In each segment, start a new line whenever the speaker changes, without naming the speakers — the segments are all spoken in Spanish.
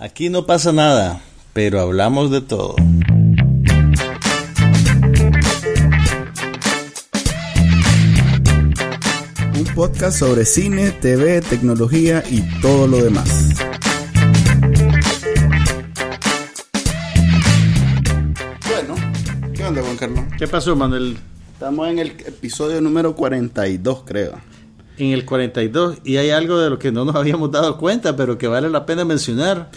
Aquí no pasa nada, pero hablamos de todo.
Un podcast sobre cine, TV, tecnología y todo lo demás. Bueno, ¿qué onda Juan Carlos?
¿Qué pasó, Manuel?
Estamos en el episodio número 42, creo.
En el 42, y hay algo de lo que no nos habíamos dado cuenta, pero que vale la pena mencionar.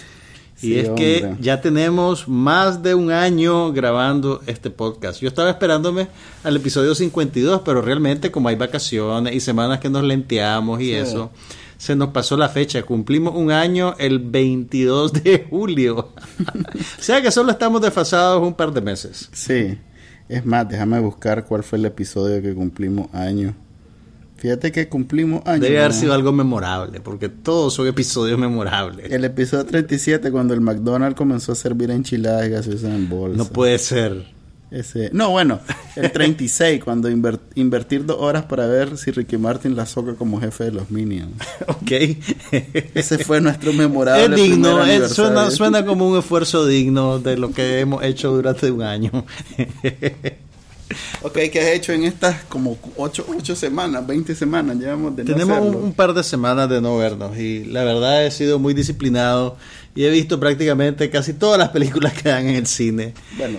Y es que ya tenemos más de un año grabando este podcast. Yo estaba esperándome al episodio 52, pero realmente como hay vacaciones y semanas que nos lenteamos y
Sí.
eso, se nos pasó la fecha. Cumplimos un año el 22 de julio. o sea que solo estamos desfasados un par de meses.
Sí, es más, déjame buscar cuál fue el episodio que cumplimos año. Fíjate que cumplimos año.
Debe haber sido algo memorable, porque todos son episodios memorables.
El episodio 37, cuando el McDonald's comenzó a servir enchiladas y gaseosas en bolsa.
No puede ser.
Ese, no, bueno, el 36, cuando inver- invertir dos horas para ver si Ricky Martin la soca como jefe de los Minions.
Ok.
Ese fue nuestro memorable.
Es digno, es- suena, suena como un esfuerzo digno de lo que hemos hecho durante un año.
Ok, ¿qué has hecho en estas como 8, ocho semanas, 20 semanas? Llevamos de no
Tenemos un,
hacerlo.
un par de semanas de no vernos y la verdad he sido muy disciplinado y he visto prácticamente casi todas las películas que dan en el cine.
Bueno,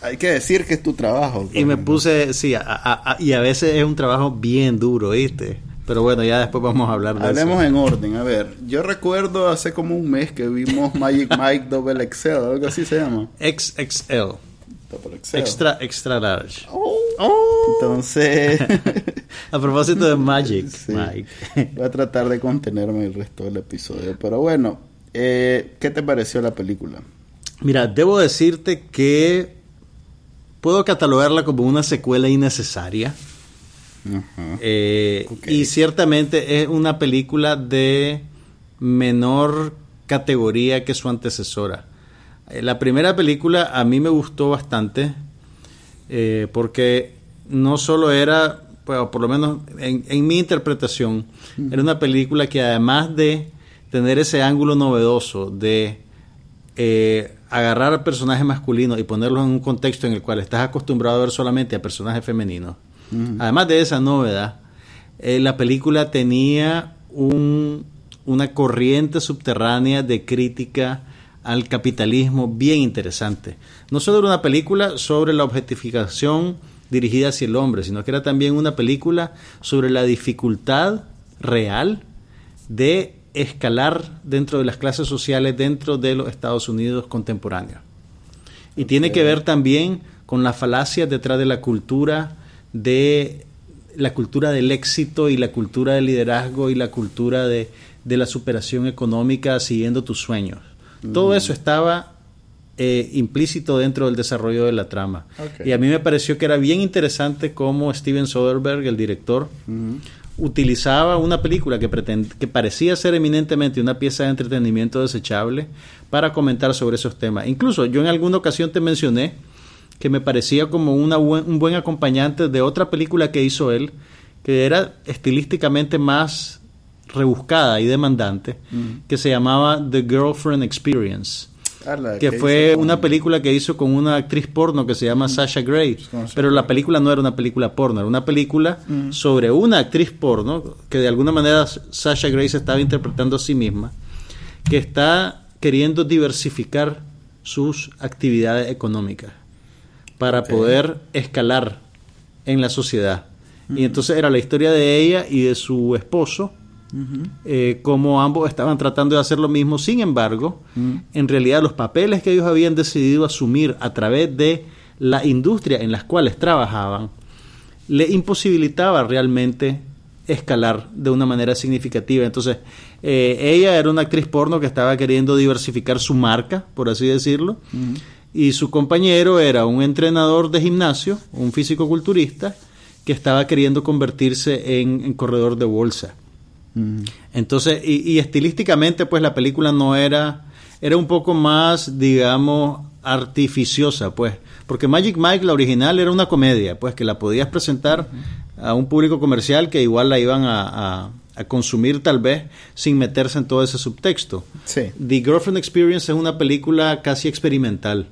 hay que decir que es tu trabajo.
Y me puse, sí, a- a- a- y a veces es un trabajo bien duro, ¿viste? Pero bueno, ya después vamos a hablar de
Hablemos
eso.
en orden. A ver, yo recuerdo hace como un mes que vimos Magic Mike Double Excel, algo así se llama.
XXL,
Double Excel.
extra, extra large.
Oh. Entonces,
A propósito de Magic,
Sí.
Mike.
voy a tratar de contenerme el resto del episodio. Pero bueno, eh, ¿qué te pareció la película?
Mira, debo decirte que puedo catalogarla como una secuela innecesaria. Eh. Y ciertamente es una película de menor categoría que su antecesora. Eh, La primera película a mí me gustó bastante eh, porque no solo era, bueno, por lo menos en, en mi interpretación, era una película que además de tener ese ángulo novedoso de eh, agarrar a personajes masculinos y ponerlos en un contexto en el cual estás acostumbrado a ver solamente a personajes femeninos, además de esa novedad, eh, la película tenía un- una corriente subterránea de crítica al capitalismo bien interesante. No solo era una película sobre la objetificación dirigida hacia el hombre, sino que era también una película sobre la dificultad real de escalar dentro de las clases sociales dentro de los Estados Unidos contemporáneos. Y tiene que ver también con la falacia detrás de la cultura de la cultura del éxito y la cultura del liderazgo y la cultura de, de la superación económica siguiendo tus sueños. Todo eso estaba eh, implícito dentro del desarrollo de la trama. Y a mí me pareció que era bien interesante cómo Steven Soderbergh, el director, utilizaba una película que, pretend- que parecía ser eminentemente una pieza de entretenimiento desechable para comentar sobre esos temas. Incluso yo en alguna ocasión te mencioné que me parecía como una buen- un buen acompañante de otra película que hizo él, que era estilísticamente más rebuscada y demandante, que se llamaba The Girlfriend Experience que fue una película que hizo con una actriz porno que se llama Sasha Grey.
Con Sasha
Pero la película no era una película porno, era una película sobre una actriz porno que de alguna manera Sasha Grey se estaba interpretando a sí misma, que está queriendo diversificar sus actividades económicas para poder escalar en la sociedad. Y entonces era la historia de ella y de su esposo, eh, como ambos estaban tratando de hacer lo mismo. Sin embargo, en realidad los papeles que ellos habían decidido asumir a través de la industria en las cuales trabajaban, le imposibilitaba realmente escalar de una manera significativa. Entonces, eh, ella era una actriz porno que estaba queriendo diversificar su marca, por así decirlo, y su compañero era un entrenador de gimnasio, un físico-culturista, que estaba queriendo convertirse en, en corredor de bolsa. Entonces, y, y estilísticamente, pues la película no era, era un poco más, digamos, artificiosa, pues, porque Magic Mike, la original, era una comedia, pues, que la podías presentar a un público comercial que igual la iban a, a- a consumir tal vez sin meterse en todo ese subtexto.
Sí.
The Girlfriend Experience es una película casi experimental.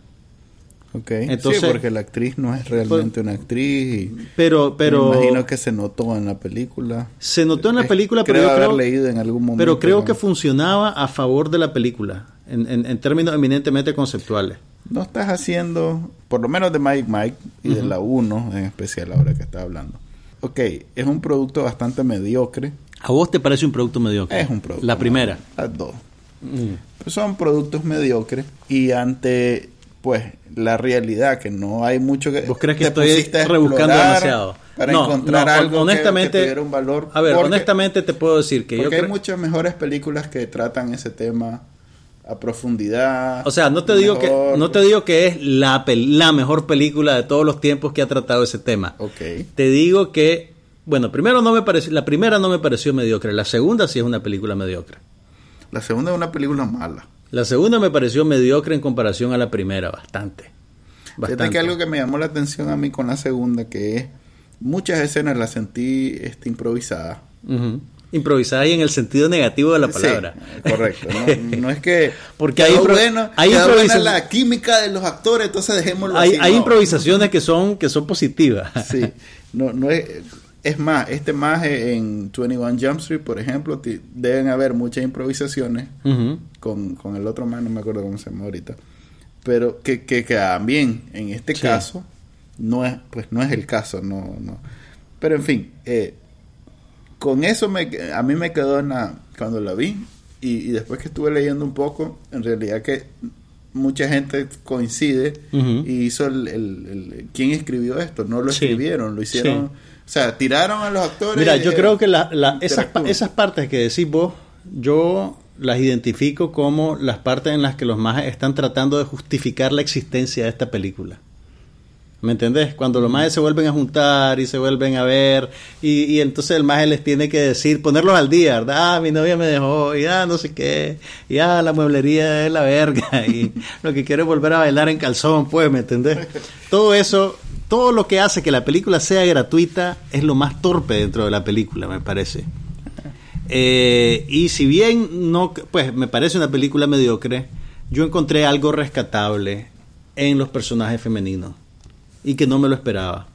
Ok.
Entonces-
sí, porque la actriz no es realmente una actriz. Y
Pero, pero
me imagino que se notó en la película.
se notó en la
Es-
película, pero
creo
yo
haber
creo,
leído en algún momento.
pero creo que funcionaba a favor de la película, en, en- en términos eminentemente conceptuales.
no estás haciendo, por lo menos de Mike Mike y de la 1 en especial ahora que está hablando. Ok, es un producto bastante mediocre.
¿A vos te parece un producto mediocre?
Es un producto.
La primera.
Las dos.
Mm.
Pero son productos mediocres y ante pues la realidad que no hay mucho que
¿Vos crees que estoy rebuscando demasiado?
para
No,
encontrar
no,
algo que-
honestamente,
que, tuviera un valor
A ver,
Porque-
honestamente te puedo decir que yo
hay muchas mejores películas que tratan ese tema a profundidad
O sea, no te digo que no te digo que es la la mejor película de todos los tiempos que ha tratado ese tema.
Ok.
Te digo que bueno, primero no me pareció la primera no me pareció mediocre, la segunda sí es una película mediocre.
la segunda es una película mala
La segunda me pareció mediocre en comparación a la primera, bastante.
Fíjate
Bastante.
que algo que me llamó la atención a mí con la segunda que es muchas escenas las sentí este, improvisadas.
Improvisada y en el sentido negativo de la palabra.
Sí, correcto. No, no es que
Porque hay
bueno,
hay
quedó buena
improvisa-
la química de los actores, entonces dejémoslo
hay,
así.
hay
no.
improvisaciones que son que son positivas.
Sí, no, no es, es más, este más en 21 Jump Street, por ejemplo, deben haber muchas improvisaciones con, con el otro más, no me acuerdo cómo se llama ahorita, pero que, que quedan bien. En este
Sí.
caso, no es, pues no es el caso, no, no. Pero en fin, eh, con eso me, a mí me quedó en la, cuando la vi y, y después que estuve leyendo un poco, en realidad que mucha gente coincide y hizo el, el, el- quién escribió esto, no lo
Sí.
escribieron, lo hicieron,
Sí.
O sea, tiraron a los actores.
Mira, yo creo que la- la- esas, esas partes que decís vos, yo las identifico como las partes en las que los majes están tratando de justificar la existencia de esta película. ¿Me entendés? Cuando los majes se vuelven a juntar y se vuelven a ver y, y entonces el maje les tiene que decir, ponerlos al día, ¿verdad? Ah, mi novia me dejó y ah, no sé qué, y ah, la mueblería es la verga y lo que quiero es volver a bailar en calzón, pues, ¿me entendés? Todo eso, todo lo que hace que la película sea gratuita es lo más torpe dentro de la película, me parece. Eh, y si bien no, pues me parece una película mediocre, yo encontré algo rescatable en los personajes femeninos y que no me lo esperaba.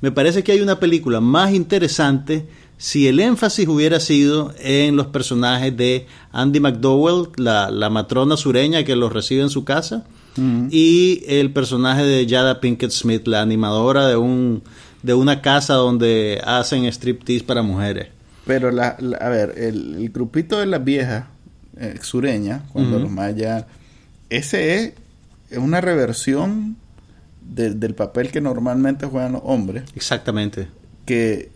Me parece que hay una película más interesante si el énfasis hubiera sido en los personajes de Andy McDowell, la, la matrona sureña que los recibe en su casa, y el personaje de Jada Pinkett Smith, la animadora de un de una casa donde hacen striptease para mujeres.
Pero, la, la- a ver, el, el grupito de las viejas eh, sureñas, cuando los mayas, ese es, una reversión de- del papel que normalmente juegan los hombres,
Exactamente.
que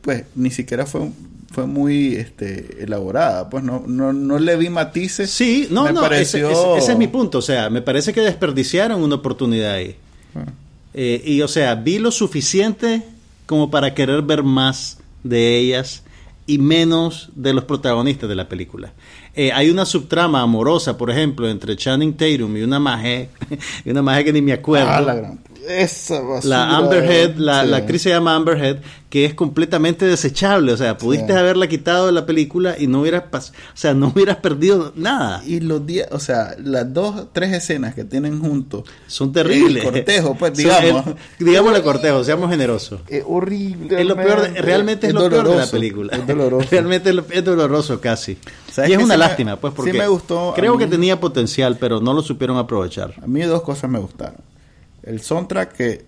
pues ni siquiera fue, fue muy este, elaborada, pues no, no, no le vi matices.
Sí, no,
Me
no, ese,
pareció-
ese- ese es mi punto. O sea, me parece que desperdiciaron una oportunidad ahí.
Ah.
Eh, y, o sea, vi lo suficiente como para querer ver más de ellas y menos de los protagonistas de la película. Eh, hay una subtrama amorosa, por ejemplo, entre Channing Tatum y una maje, y una maje que ni me acuerdo.
Ah, la gran- esa basura.
La Amber Head, la,
Sí.
la actriz se llama Amber Head, que es completamente desechable. O sea, pudiste
Sí.
haberla quitado de la película y no hubieras, o sea, no hubieras perdido nada.
Y los días, o sea, las dos, tres escenas que tienen juntos.
Son terribles.
El cortejo, pues, digamos.
el- digámosle cortejo, seamos generosos.
Es horrible.
Es lo peor de- realmente es, lo peor de la película.
Es doloroso.
realmente es, lo- es doloroso casi.
¿Sabes
Y es una
sí
lástima, pues,
sí
porque
me gustó a
creo que tenía potencial, pero no lo supieron aprovechar.
A mí dos cosas me gustaron. El soundtrack que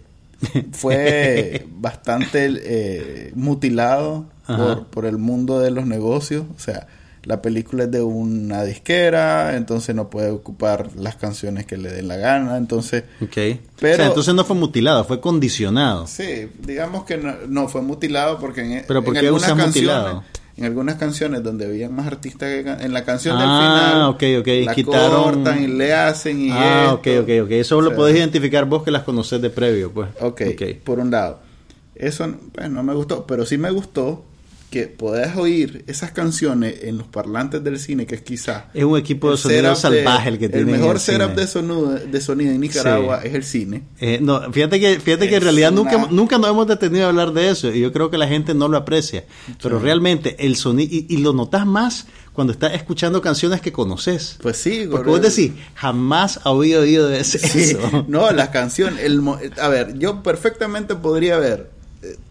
fue bastante eh, mutilado por, por el mundo de los negocios. O sea, la película es de una disquera, entonces no puede ocupar las canciones que le den la gana. Entonces,
Ok.
Pero-
o sea, entonces no fue mutilado, fue condicionado.
sí, digamos que no, no fue mutilado porque en,
¿Pero por
en
qué
algunas canciones,
mutilado?
En algunas canciones donde habían más artistas que en la canción del
Ah,
final,
ok, ok,
la
quitaron-
cortan y le hacen y
ah, ok,
esto.
ok, ok. Eso lo
O sea,
podés identificar vos que las conocés de previo, pues.
Ok, por un lado. Eso pues, no me gustó, pero sí me gustó que podés oír esas canciones en los parlantes del cine, que es quizá...
Es un equipo de sonido salvaje el que tiene.
El mejor setup de sonido, de sonido en Nicaragua es el cine.
Eh, no, fíjate que, fíjate que en realidad nunca, nunca nos hemos detenido a hablar de eso y yo creo que la gente no lo aprecia. Pero realmente el sonido, y, lo notas más cuando estás escuchando canciones que conoces.
Pues sí,
porque vos decís, jamás había oído de eso.
No, las canciones, el, a ver, yo perfectamente podría ver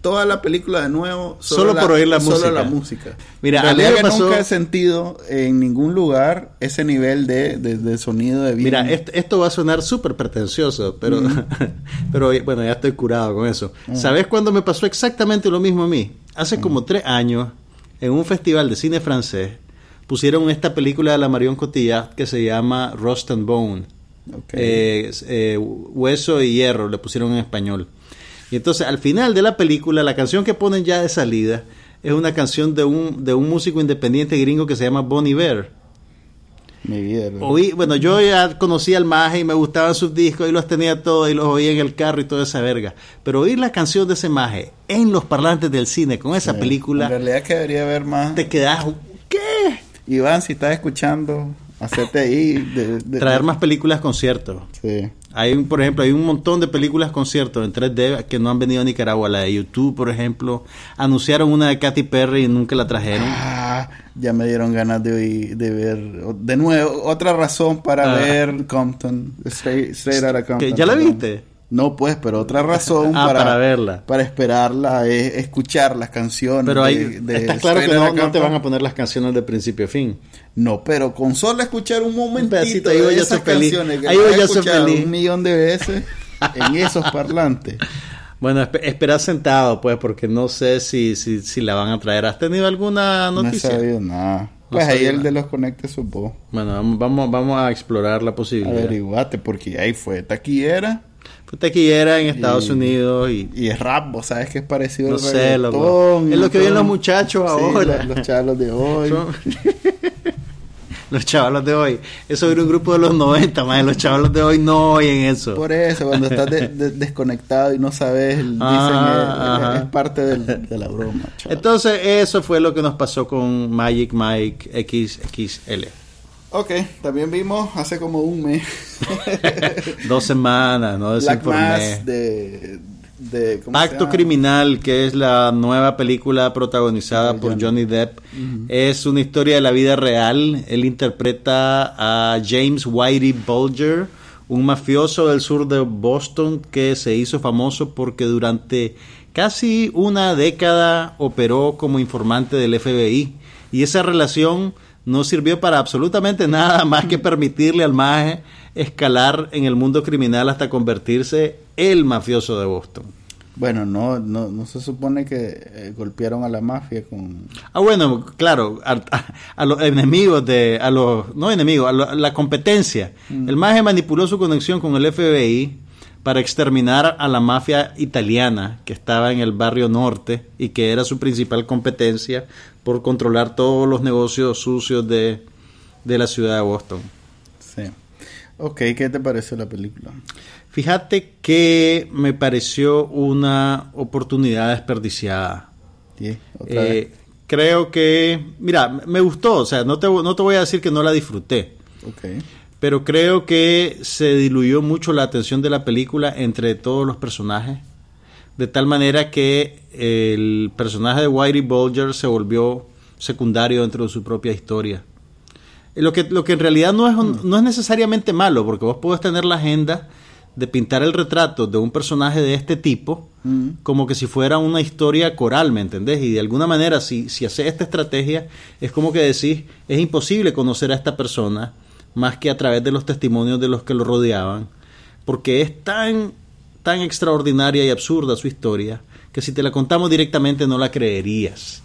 toda la película de nuevo
solo, por oír la música.
la música.
Mira,
a nunca he sentido en ningún lugar ese nivel de, sonido de
vida. Mira, esto, va a sonar súper pretencioso, pero, pero bueno, ya estoy curado con eso. ¿Sabes cuándo me pasó exactamente lo mismo a mí? Hace como tres años, en un festival de cine francés, pusieron esta película de la Marion Cotillard que se llama Rust and Bone. Eh, eh, hueso y hierro, le pusieron en español. Y entonces al final de la película, la canción que ponen ya de salida es una canción de un, de un músico independiente gringo que se llama Bonnie Bear.
Mi vida.
Oí, bueno, yo ya conocía al maje y me gustaban sus discos y los tenía todos y los oía en el carro y toda esa verga. Pero oír la canción de ese maje en los parlantes del cine con esa película.
En realidad que debería haber más.
Te quedas. ¿Qué?
Iván, si estás escuchando, hacerte ahí.
De, Traer más películas conciertos.
Sí.
Hay, por ejemplo, hay un montón de películas conciertos en 3D que no han venido a Nicaragua. La de YouTube, por ejemplo. Anunciaron una de Katy Perry y nunca la trajeron.
Ah, ya me dieron ganas de, de ver. De nuevo, otra razón para ah. ver Compton. Straight, Outta Compton.
¿Ya la viste?
No, pues, pero otra razón
ah, para, verla.
Para esperarla es escuchar las canciones.
Pero hay, está claro que no, te van a poner las canciones de principio a fin.
No, pero con solo escuchar un momentito
un de esas canciones
que ahí voy a feliz. un millón de veces en esos parlantes.
Bueno, espera sentado, pues, porque no sé si, si, si la van a traer. ¿Has tenido alguna noticia?
No he sabido nada. pues ahí el de los conectes supo.
Bueno, vamos, vamos, vamos a explorar la posibilidad.
Averiguate, porque ahí fue taquillera
taquillera en Estados Unidos y,
y es rap, vos sabes que es parecido
no sé, loco. Es lo que ven los muchachos ahora.
los, chavos de hoy.
los chavalos de hoy. Eso era un grupo de los 90, más los chavalos de hoy no oyen eso.
Por eso, cuando estás desconectado y no sabes, dicen ah, es, parte de la broma.
Entonces, eso fue lo que nos pasó con Magic Mike XXL.
Ok, también vimos hace como un mes.
Dos semanas, no
Mass de, de
Acto Criminal, que es la nueva película protagonizada por Johnny, Depp. Es una historia de la vida real. Él interpreta a James Whitey Bulger, un mafioso del sur de Boston que se hizo famoso porque durante casi una década operó como informante del FBI. Y esa relación no sirvió para absolutamente nada más que permitirle al maje escalar en el mundo criminal hasta convertirse el mafioso de Boston.
Bueno, no, no, no se supone que eh, golpearon a la mafia con...
Ah, bueno, claro, a, los enemigos de... A los, no enemigos, a, la competencia. Mm. El maje manipuló su conexión con el FBI para exterminar a la mafia italiana que estaba en el barrio norte y que era su principal competencia por controlar todos los negocios sucios de, la ciudad de Boston.
Sí. Ok, ¿qué te pareció la película?
Fíjate que me pareció una oportunidad desperdiciada.
Sí,
eh, creo que, mira, me gustó, o sea, no te, no te voy a decir que no la disfruté.
Okay
pero creo que se diluyó mucho la atención de la película entre todos los personajes, de tal manera que el personaje de Whitey Bulger se volvió secundario dentro de su propia historia. Lo que, lo que en realidad no es, no es necesariamente malo, porque vos podés tener la agenda de pintar el retrato de un personaje de este tipo mm. como que si fuera una historia coral, ¿me entendés? Y de alguna manera, si, si haces esta estrategia, es como que decís, es imposible conocer a esta persona más que a través de los testimonios de los que lo rodeaban, porque es tan, tan extraordinaria y absurda su historia que si te la contamos directamente no la creerías.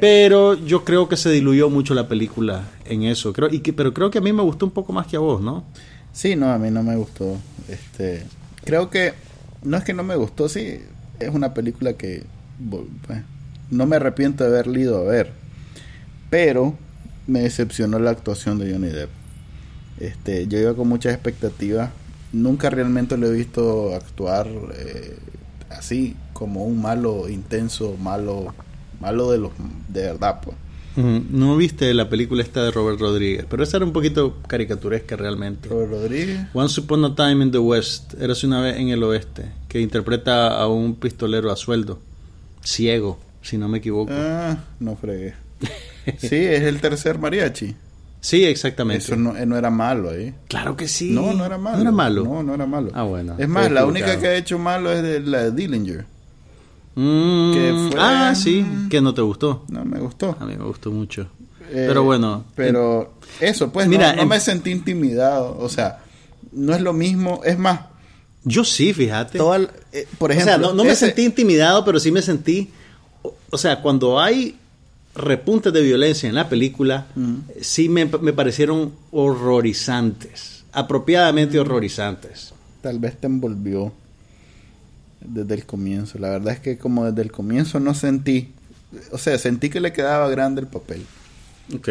Pero yo creo que se diluyó mucho la película en eso, creo, y que, pero creo que a mí me gustó un poco más que a vos, ¿no?
Sí, no, a mí no me gustó. Este, creo que no es que no me gustó, sí, es una película que pues, no me arrepiento de haber ido a ver, pero me decepcionó la actuación de Johnny Depp. Este, yo iba con muchas expectativas. Nunca realmente lo he visto actuar eh, así, como un malo intenso, malo malo de los de verdad, pues.
No viste la película esta de Robert Rodríguez, pero esa era un poquito caricaturesca realmente.
Robert Rodríguez.
Once Upon a Time in the West, eras una vez en el oeste, que interpreta a un pistolero a sueldo, ciego, si no me equivoco.
Ah, no fregué. Sí, es el tercer mariachi.
Sí, exactamente.
Eso no, eh, no era malo ahí.
Claro que sí.
No, no era malo.
No era malo.
No, no era malo.
Ah, bueno.
Es más, la única que ha hecho malo es de la de Dillinger.
Mm,
que fue-
Ah, sí, que no te gustó.
No me gustó.
A mí me gustó mucho.
Eh,
pero bueno.
Pero eso, pues,
Mira,
no, me sentí intimidado. O sea, no es lo mismo. Es más,
Yo sí, fíjate.
toda eh, por
o
ejemplo.
sea, no, no me
ese-
sentí intimidado, pero sí me sentí. O, o sea, cuando hay repuntes de violencia en la película,
Mm.
sí me, me parecieron horrorizantes. Apropiadamente horrorizantes.
Tal vez te envolvió desde el comienzo. La verdad es que, como desde el comienzo no sentí. O sea, sentí que le quedaba grande el papel.
Ok.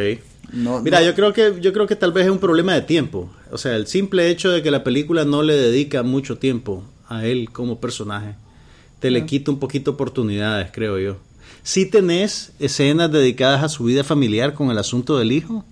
No,
Mira,
no-
yo creo que yo creo que tal vez es un problema de tiempo. O sea, el simple hecho de que la película no le dedica mucho tiempo a él como personaje te le quita un poquito oportunidades, creo yo. Si tenés escenas dedicadas a su vida familiar con el asunto del hijo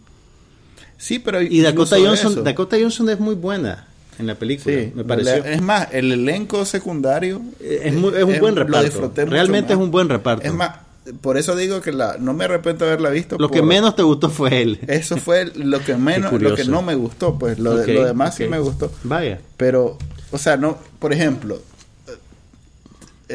Sí, pero.
y Dakota Johnson,
eso.
Dakota Johnson es muy buena en la película,
Sí,
me pareció.
Es más, el elenco secundario.
Es muy- es un
eh,
buen reparto. Realmente es un buen reparto.
Es más, por eso digo que la, no me arrepiento de haberla visto.
Lo que menos te gustó fue él.
Eso fue lo que menos, lo que no me gustó, pues lo, de-
Ok,
lo demás sí
ok.
me gustó.
Vaya.
Pero, o sea, no, por ejemplo,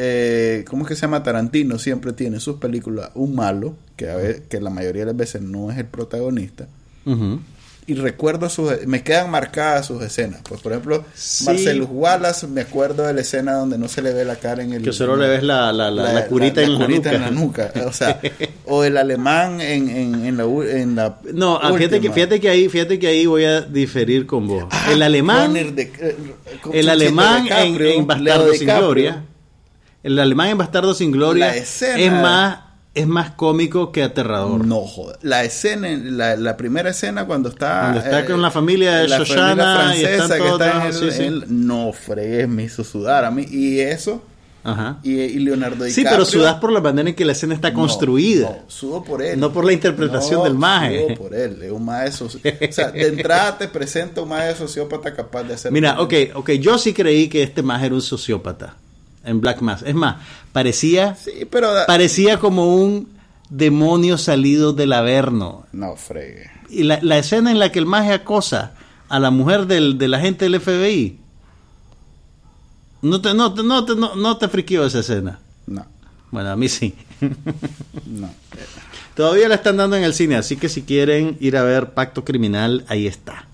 eh, ¿cómo es que se llama? Tarantino siempre tiene sus películas un malo, que a ver, que la mayoría de las veces no es el protagonista.
Ujú.
Y recuerdo sus, me quedan marcadas sus escenas. Pues, por ejemplo,
Sí.
Marcelo Wallace, me acuerdo de la escena donde no se le ve la cara en el.
Que solo le ves la, la, la, la curita, en, la
curita
nuca.
en la nuca. O sea, o el alemán en, en, en la, en la
No, ah, fíjate que, fíjate que ahí, fíjate que ahí voy a diferir con vos.
Ah,
el alemán,
de- eh, con
el
Chuchito
alemán en,
DiCaprio,
en Bastardo sin. Gloria, el alemán en Bastardo sin Gloria
escena-
es más, es más cómico que aterrador.
No joder. La escena, la, la primera escena cuando está.
Cuando está
eh,
con la familia de
la
Shoshana
familia
y
francesa que está en
sí, sí.
en No fregues, me hizo sudar a mí. Y eso.
Ajá.
Y, y Leonardo
Sí,
DiCaprio.
pero sudás por la manera en que la escena está
No,
construida.
No, sudo por él.
No por la interpretación
No,
del maje.
Sudo por él. Es un maje O sea, de entrada te presenta un maje sociópata capaz de hacer.
Mira, ok, ok, yo sí creí que este más era un sociópata en Black Mass. Es más, parecía,
Sí, pero.
parecía como un demonio salido del Averno.
No, fregue.
Y la, la escena en la que el maje acosa a la mujer del, del agente del FBI. No te, no, te- no, te, no, no te friqueó esa escena.
No,
Bueno, a mí sí.
no.
Todavía la están dando en el cine, así que si quieren ir a ver Pacto Criminal, ahí está.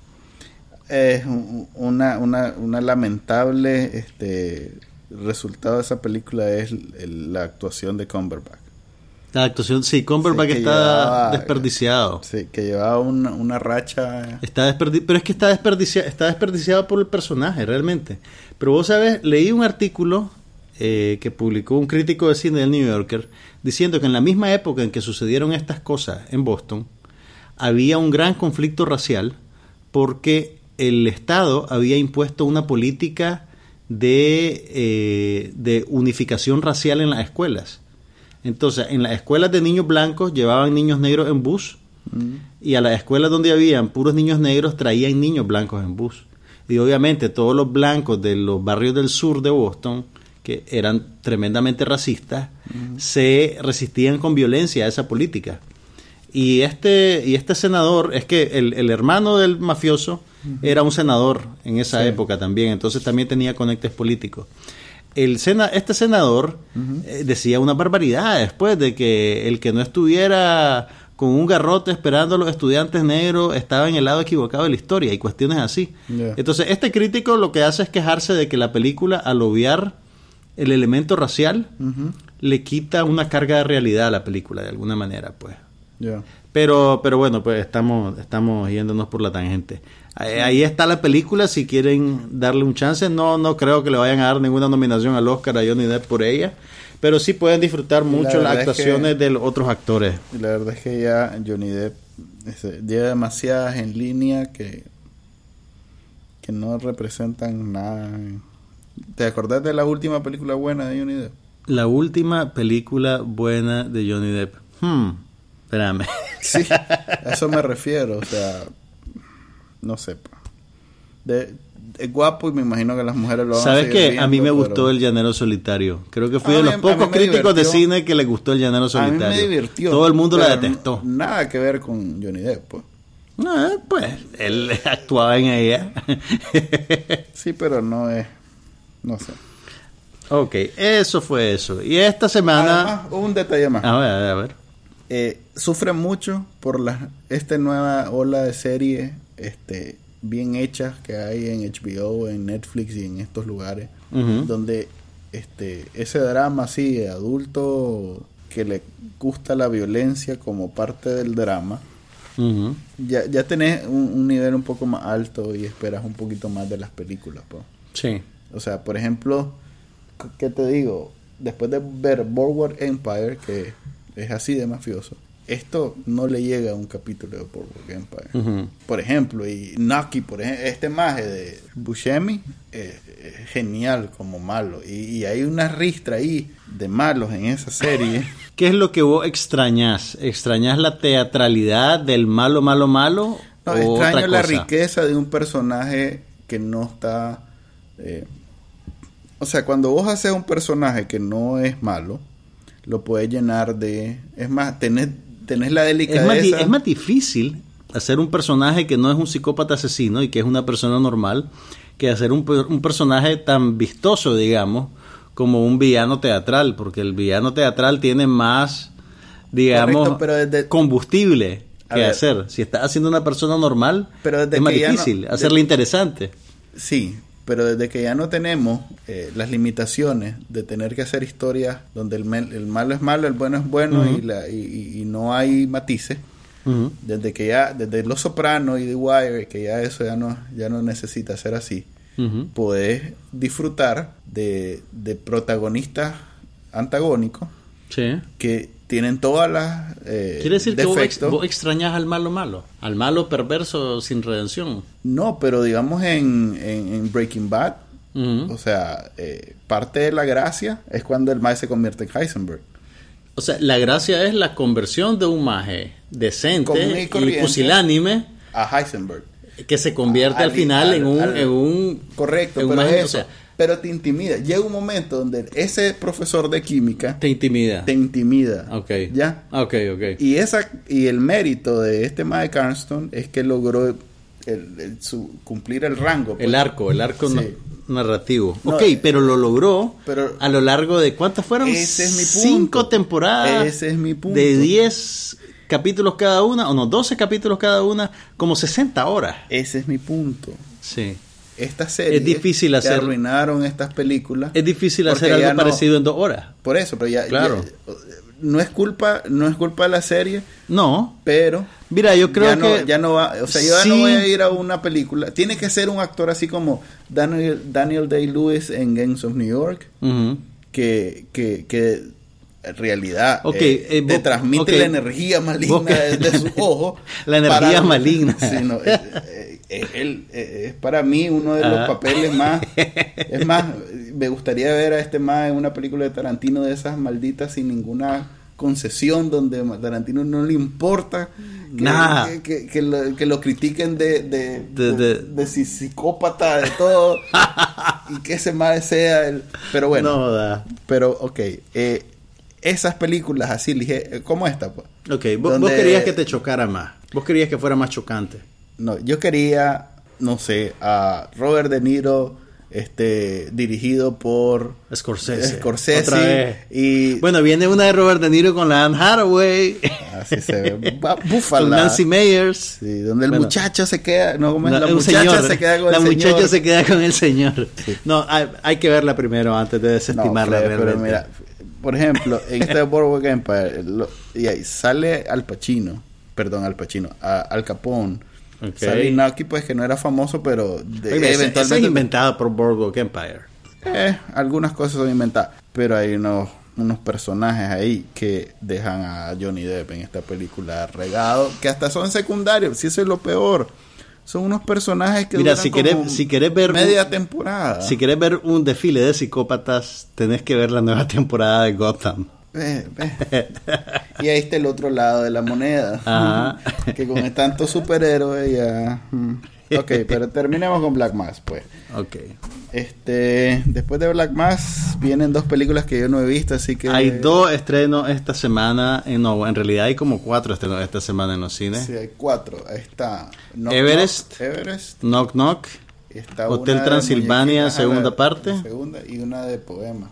Es un- una, una, una lamentable este resultado de esa película es el- la actuación de Cumberbatch.
La actuación, sí, Cumberbatch
Sí,
está
llevaba-
desperdiciado.
Sí, que llevaba una, una racha.
Está desperdi- pero es que está desperdiciado, está desperdiciado por el personaje, realmente. Pero vos sabes, leí un artículo eh, que publicó un crítico de cine del New Yorker diciendo que en la misma época en que sucedieron estas cosas en Boston, había un gran conflicto racial porque el Estado había impuesto una política de, eh, de unificación racial en las escuelas. Entonces, en las escuelas de niños blancos llevaban niños negros en bus
Mm.
y a las escuelas donde habían puros niños negros traían niños blancos en bus. Y obviamente todos los blancos de los barrios del sur de Boston, que eran tremendamente racistas, se resistían con violencia a esa política. Y este, y este senador, es que el, el hermano del mafioso era un senador en esa
Sí.
época también, entonces también tenía conectes políticos. El sena, este senador eh, decía una barbaridad después de que el que no estuviera con un garrote esperando a los estudiantes negros estaba en el lado equivocado de la historia y cuestiones así. Entonces, este crítico lo que hace es quejarse de que la película, al obviar el elemento racial, le quita una carga de realidad a la película, de alguna manera, pues. Pero, pero bueno, pues estamos, estamos yéndonos por la tangente. Ahí, ahí está la película, si quieren darle un chance, no, no creo que le vayan a dar ninguna nominación al Oscar a Johnny Depp por ella, pero sí pueden disfrutar mucho las
es que-
actuaciones de los otros actores.
La verdad es que ya Johnny Depp este, lleva demasiadas en línea que, que no representan nada. ¿Te acordás de la última película buena de Johnny Depp?
La última película buena de Johnny Depp. Hmm, espérame.
Sí, a eso me refiero, o sea, no sé. De, es guapo y me imagino que las mujeres lo van
¿Sabes
a
qué? A mí me gustó El Llanero Solitario. Creo que fui de los
mí
pocos críticos de cine que le gustó El Llanero
A mí
Solitario.
me divirtió.
Todo el mundo la
pero
detestó.
Nada que ver con Johnny Depp, pues.
No, pues él actuaba en ella.
Sí, pero no es, no sé.
ok, eso fue eso. Y esta semana...
Además, un detalle más.
A ver, a ver.
Eh, sufre mucho por la, esta nueva ola de series este, bien hechas que hay en HBO, en Netflix y en estos lugares, donde este, ese drama así, adulto, que le gusta la violencia como parte del drama, ya, ya tenés un, un nivel un poco más alto y esperas un poquito más de las películas. po.
Sí.
O sea, por ejemplo, ¿qué te digo? Después de ver Boardwalk Empire, que es así de mafioso, esto no le llega a un capítulo de Boardwalk Empire. Por ejemplo, y Nucky, por ejemplo, este maje de Buscemi, es genial como malo. Y, y hay una ristra ahí de malos en esa serie.
¿Qué es lo que vos extrañás? ¿Extrañás la teatralidad del malo, malo, malo?
No,
o
extraño
otra
la
cosa?
riqueza de un personaje que no está... eh, o sea, cuando vos haces un personaje que no es malo, lo puedes llenar de... Es más, tenés, tenés la
Es más, di-
delicadeza...
es más difícil hacer un personaje que no es un psicópata asesino y que es una persona normal que hacer un, un personaje tan vistoso, digamos, como un villano teatral, porque el villano teatral tiene más, digamos,
Correcto, pero desde-
combustible que
ver.
hacer. Si estás haciendo una persona normal,
Pero desde
es más
no-
difícil hacerla interesante.
Sí, pero desde que ya no tenemos eh, las limitaciones de tener que hacer historias donde el, el malo es malo, el bueno es bueno y, la, y, no hay matices, desde que ya, desde Los Sopranos y The Wire, que ya eso ya no, ya no necesita ser así,
Ujú.
puedes disfrutar de, de protagonistas antagónicos
Sí.
que tienen todas las eh,
Quiere decir que vos, extrañas al malo malo, al malo perverso sin redención.
No, pero digamos en, en, en Breaking Bad, o sea, eh, parte de la gracia es cuando el Mae se convierte en Heisenberg.
O sea, la gracia es la conversión de un maje decente
y
pusilánime
A Heisenberg.
que se convierte al,
Al-
final en, un,
al-
en un
Correcto,
en un
pero
maje-
eso.
o sea,
pero te intimida. Llega un momento donde ese profesor de química
te intimida.
te intimida.
Ok.
¿Ya?
Ok, ok.
Y esa y el mérito de este Mae Carnston es que logró el- el- su- cumplir el rango. pues.
el arco, el arco
Sí.
na- narrativo.
No,
ok,
eh,
pero lo logró
pero-
a lo largo de ¿cuántas fueron?
Ese es mi punto.
Cinco temporadas.
Ese es mi punto.
De 10 capítulos cada una, o no, 12 capítulos cada una, como 60 horas.
Ese es mi punto.
Sí.
Estas series
Es difícil hacer-
arruinaron estas películas.
Es difícil hacer algo
no-
parecido en dos horas.
Por eso, pero ya,
Claro.
ya- no es culpa, no es culpa de la serie,
No.
pero
Mira, yo creo
ya no,
que
ya no va, o sea, yo ya no voy a ir a una película. Tiene que ser un actor así como Daniel Daniel Day Lewis en Gangs of New York, que que, que realidad
Ok,
eh,
eh,
te transmite la energía maligna de, de sus ojos.
La energía
para-
maligna.
Sí, no, eh, eh, él, eh, es para mí uno de los
Ah.
papeles más. Es más, me gustaría ver a este más en una película de Tarantino de esas malditas sin ninguna concesión donde a Tarantino no le importa que, que, que- que lo, que lo critiquen de de,
De-
de-
de-
de si- psicópata de todo y que ese más sea el pero bueno
No da.
pero ok eh, esas películas así lige- como esta pues
Ok, vos, querías que te chocara más. Vos querías que fuera más chocante.
No, yo quería, no sé, a Robert De Niro, este, dirigido por
Scorsese.
Scorsese
Otra vez.
y
Bueno, viene una de Robert De Niro con la Anne Hathaway.
así se ve, ba-
con
búfala.
Nancy Meyers.
Sí, donde el
Bueno.
muchacho se queda, no.
No,
la muchacha
señor.
se queda con
la
el
muchacha
señor.
se queda con el señor. No, hay, hay que verla primero antes de
No,
desestimarla
Fred, pero
realmente.
mira, por ejemplo, en este Boardwalk Empire, lo- y ahí sale Al Pacino, perdón, Al Pacino, a- Al Capone.
Ok.
Sale Inaki, pues que no era famoso, pero de-
Oye, ese es
eventualmente
inventado por Boardwalk Empire.
Eh, algunas cosas son inventadas, pero hay unos, unos personajes ahí que dejan a Johnny Depp en esta película regado, que hasta son secundarios, si eso es lo peor. son unos personajes que
Mira,
duran
si
como
querés, si querés ver
media temporada.
si querés ver un desfile de psicópatas, tenés que ver la nueva temporada de Gotham.
Ve, ve. y ahí está el otro lado de la moneda.
Ajá.
que con tantos superhéroes ya. mm. Ok, pero terminemos con Black Mass, pues.
Ok.
Este, después de Black Mass vienen dos películas que yo no he visto, así que
Hay dos estrenos esta semana, eh, no, en realidad hay como cuatro estrenos esta semana en los cines.
Sí, hay cuatro. Ahí está Knock
Everest.
Knock, Everest.
Knock Knock,
Está
Hotel Transilvania, segunda parte.
Segunda y una de poema.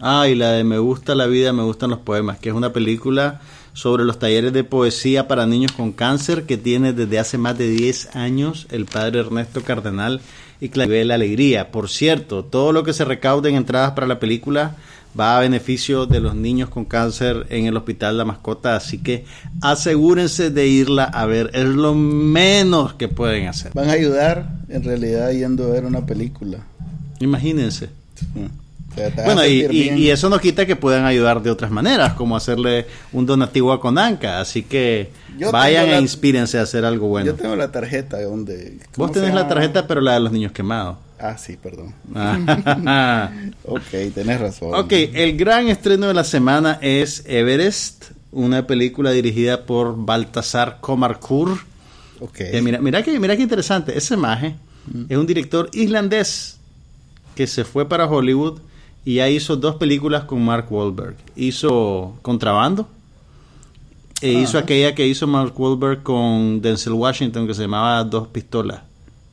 Ah, y la de Me gusta la vida, me gustan los poemas, que es una película sobre los talleres de poesía para niños con cáncer que tiene desde hace más de 10 años el padre Ernesto Cardenal y Claribel Alegría. Por cierto, todo lo que se recaude en entradas para la película va a beneficio de los niños con cáncer en el Hospital La Mascota, así que asegúrense de irla a ver, es lo menos que pueden hacer.
Van a ayudar en realidad yendo a ver una película.
Imagínense.
Te
Bueno, y, y- eso no quita que puedan ayudar de otras maneras, como hacerle un donativo a Conanca. Así que
Yo
vayan e inspírense a hacer algo bueno.
Yo tengo la tarjeta donde... ¿cómo
Vos tenés la tarjeta, pero la de los niños quemados.
Ah, sí, perdón.
Ah.
Ok, tenés razón.
ok, el gran estreno de la semana es Everest, una película dirigida por Baltasar Komarkur.
Ok.
Eh, mira, mira que mira qué interesante. Ese maje es un director islandés que se fue para Hollywood y ya hizo dos películas con Mark Wahlberg. Hizo Contrabando e hizo
Ajá.
aquella que hizo Mark Wahlberg con Denzel Washington que se llamaba Dos Pistolas,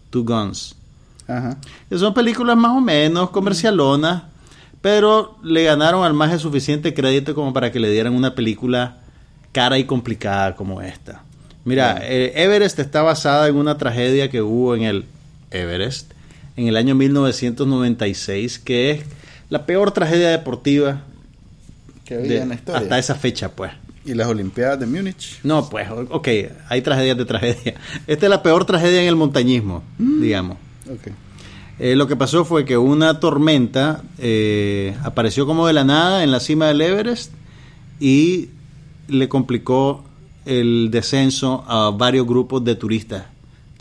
Two Guns.
Ajá.
Que son películas más o menos comercialonas, pero le ganaron al maje suficiente crédito como para que le dieran una película cara y complicada como esta. Mira, eh, Everest está basada en una tragedia que hubo en el Everest en el año 1996, que es la peor tragedia deportiva
Que había
de-
en la historia.
hasta esa fecha, pues.
Y las Olimpiadas de Múnich.
No, pues, ok, hay tragedias de tragedia. Esta es la peor tragedia en el montañismo, digamos.
Ok.
Eh, lo que pasó fue que una tormenta eh, apareció como de la nada en la cima del Everest y le complicó el descenso a varios grupos de turistas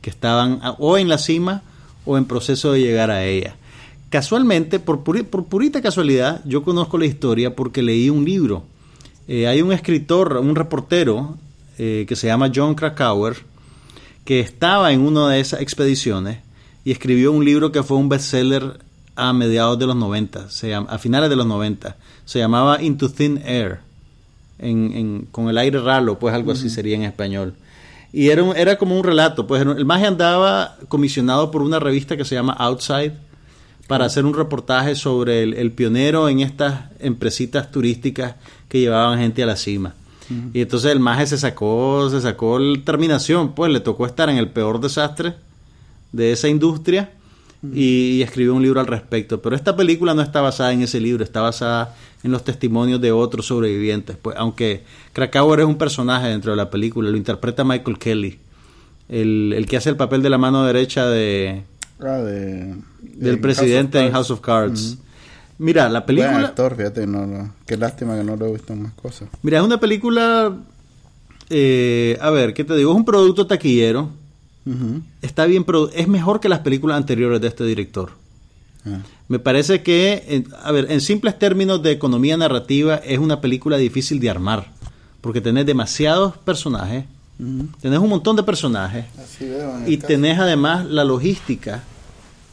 que estaban a- o en la cima o en proceso de llegar a ella. Casualmente, por, puri- por purita casualidad, yo conozco la historia porque leí un libro. Eh, hay un escritor, un reportero eh, que se llama John Krakauer, que estaba en una de esas expediciones y escribió un libro que fue un bestseller a mediados de los 90, se llama- a finales de los 90. Se llamaba Into Thin Air, en, en- con el aire ralo, pues algo así sería en español. Y era, un- era como un relato, pues el maje andaba comisionado por una revista que se llama Outside para hacer un reportaje sobre el, el pionero en estas empresitas turísticas que llevaban gente a la cima. Y entonces el maje se sacó, se sacó la terminación, pues le tocó estar en el peor desastre de esa industria y, y escribió un libro al respecto. Pero esta película no está basada en ese libro, está basada en los testimonios de otros sobrevivientes. Pues, aunque Krakauer es un personaje dentro de la película, lo interpreta Michael Kelly, el, el que hace el papel de la mano derecha de,
Ah, de,
del
en
presidente en
House
of Cards. Mira, la.
Buen
película...
actor, fíjate, no, no. Qué lástima que no le gustan más cosas.
Mira, es una película... eh, a ver, ¿qué te digo? Es un producto taquillero. Está bien, pero es mejor que las películas anteriores de este director.
Ah.
Me parece que, en- a ver, en simples términos de economía narrativa, es una película difícil de armar. Porque tenés demasiados personajes, Tenés un montón de personajes,
Así veo
y
caso.
tenés además la logística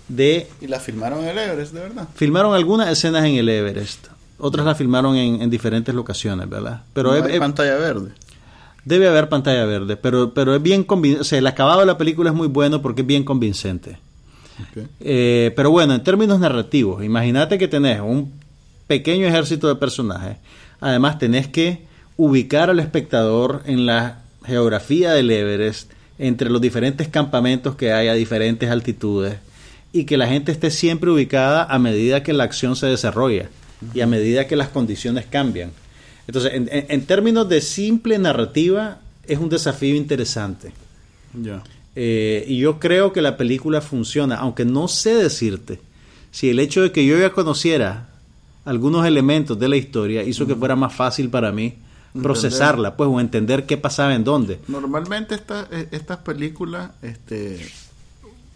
de...
Y la filmaron en el Everest, de verdad.
Filmaron algunas escenas en el Everest, otras las filmaron en, en diferentes locaciones, ¿verdad? Pero
No hay pantalla verde.
debe haber pantalla verde, pero, pero es bien convincente, o sea, el acabado de la película es muy bueno porque es bien convincente. Eh, pero bueno, en términos narrativos, imagínate que tenés un pequeño ejército de personajes. Además, tenés que ubicar al espectador en la geografía del Everest, entre los diferentes campamentos que hay a diferentes altitudes, y que la gente esté siempre ubicada a medida que la acción se desarrolla y a medida que las condiciones cambian. Entonces, en, términos de simple narrativa, es un desafío interesante. Eh, y yo creo que la película funciona, aunque no sé decirte si el hecho de que yo ya conociera algunos elementos de la historia hizo que fuera más fácil para mí procesarla, pues, o entender qué pasaba en dónde.
Normalmente esta- eh, estas películas este,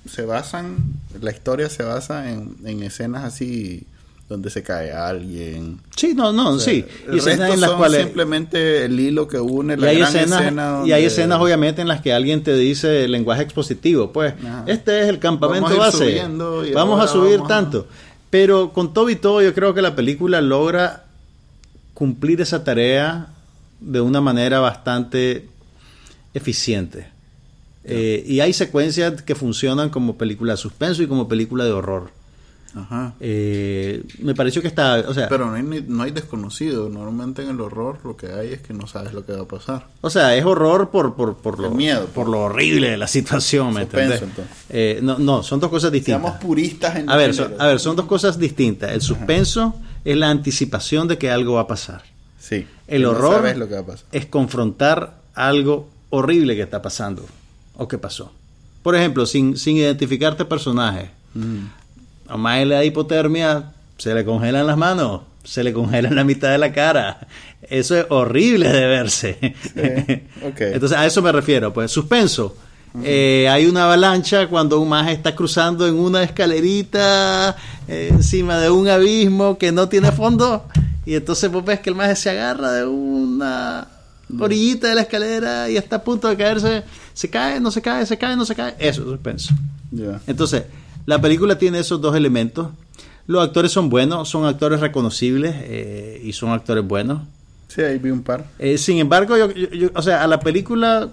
se basan, la historia se basa en, en escenas así donde se cae alguien.
Sí, no, no,
O sea,
sí. Y escenas en las
son
cuales
simplemente el hilo que une
y
la
hay
gran
escenas
escena
y hay escenas obviamente en las que alguien te dice el lenguaje expositivo, pues,
Ajá.
este es el campamento
Vamos
base.
subiendo y
Vamos a subir
vamos a-
tanto. Pero con todo y todo yo creo que la película logra cumplir esa tarea de una manera bastante eficiente. Eh, y hay secuencias que funcionan como película de suspenso y como película de horror.
Ajá.
Eh, me pareció que está, o sea,
Pero no hay, no hay desconocido. Normalmente en el horror lo que hay es que no sabes lo que va a pasar.
O sea, es horror por, por, por, lo,
miedo,
por lo horrible de la situación, ¿me entiendes? Eh, no, no, son dos cosas distintas.
Seamos puristas en
A ver, son, a ver, son dos cosas distintas. El suspenso es la anticipación de que algo va a pasar.
Sí.
El
no
horror
sabes lo que va a pasar.
es confrontar algo horrible que está pasando o que pasó. Por ejemplo, sin, sin identificarte personaje. A Mae le da hipotermia, se le congelan las manos, se le congelan la mitad de la cara. Eso es horrible de verse. Entonces, a eso me refiero. Pues, suspenso. Eh, hay una avalancha cuando un maje está cruzando en una escalerita eh, encima de un abismo que no tiene fondo. Y entonces vos ves que el maje se agarra de una orillita de la escalera y está a punto de caerse. Se cae, no se cae, se cae, no se cae. Eso es suspenso.
Ya.
Entonces, la película tiene esos dos elementos. Los actores son buenos, son actores reconocibles eh, y son actores buenos.
Sí, ahí vi un par.
Eh, sin embargo, yo, yo- yo- o sea, a la película,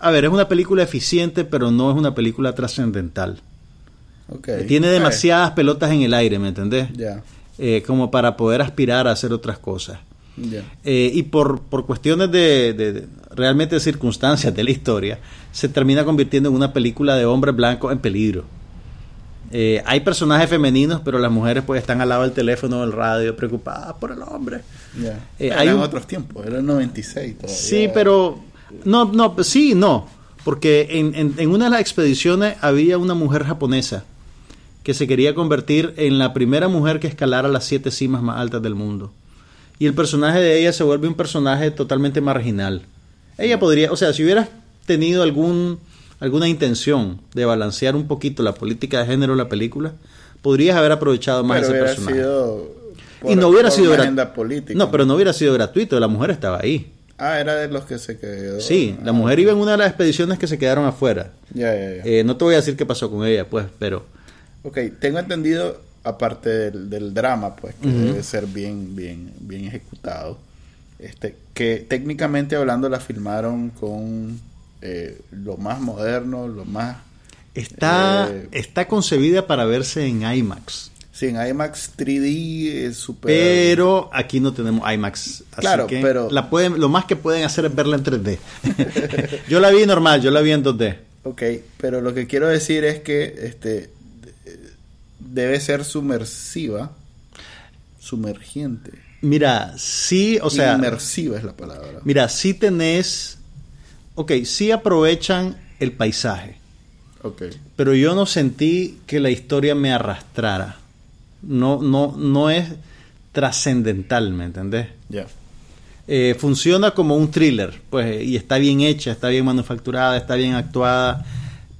a ver, es una película eficiente, pero no es una película trascendental. Tiene demasiadas pelotas en el aire, ¿me entendés?
Ya.
Eh, como para poder aspirar a hacer otras cosas. Eh, y por, por cuestiones de, de- de- realmente circunstancias de la historia, se termina convirtiendo en una película de hombres blancos en peligro. Eh, hay personajes femeninos, pero las mujeres pues están al lado del teléfono del radio preocupadas por el hombre.
Ya.
Eh,
Eran
hay un-
otros tiempos, era el 96 todavía.
Sí, pero no, no, sí, no, porque en, en- en una de las expediciones había una mujer japonesa que se quería convertir en la primera mujer que escalara las siete cimas más altas del mundo. Y el personaje de ella se vuelve un personaje totalmente marginal. Ella podría, o sea, si hubieras tenido algún alguna intención de balancear un poquito la política de género en la película, podrías haber aprovechado más
Pero
ese personaje.
sido
y no hubiera sido
una
gra-
agenda política.
No, pero no hubiera sido gratuito, la mujer estaba ahí.
Ah, era de los que se quedó.
Sí, la
Ah,
mujer iba en una de las expediciones que se quedaron afuera.
Ya, ya, ya.
Eh, no te voy a decir qué pasó con ella, pues, pero
Ok, tengo entendido, aparte del, del drama, pues, que debe ser bien, bien, bien ejecutado, este, que técnicamente hablando la filmaron con eh, lo más moderno, lo más...
está,
Eh,
está concebida para verse en IMAX.
Sí, en IMAX 3D es súper...
Pero aquí no tenemos IMAX. Así
Claro,
que
pero-
la pueden, lo más que pueden hacer es verla en 3D. yo la vi normal, yo la vi en 2D.
Ok, pero lo que quiero decir es que este debe ser sumersiva, sumergiente.
Mira, sí, o sea,
inmersiva es la palabra.
mira, sí tenés, ok, sí aprovechan el paisaje.
Ok.
pero yo no sentí que la historia me arrastrara. No, no, no es trascendental, ¿me entendés?
Ya.
Eh, funciona como un thriller, pues, y está bien hecha, está bien manufacturada, está bien actuada,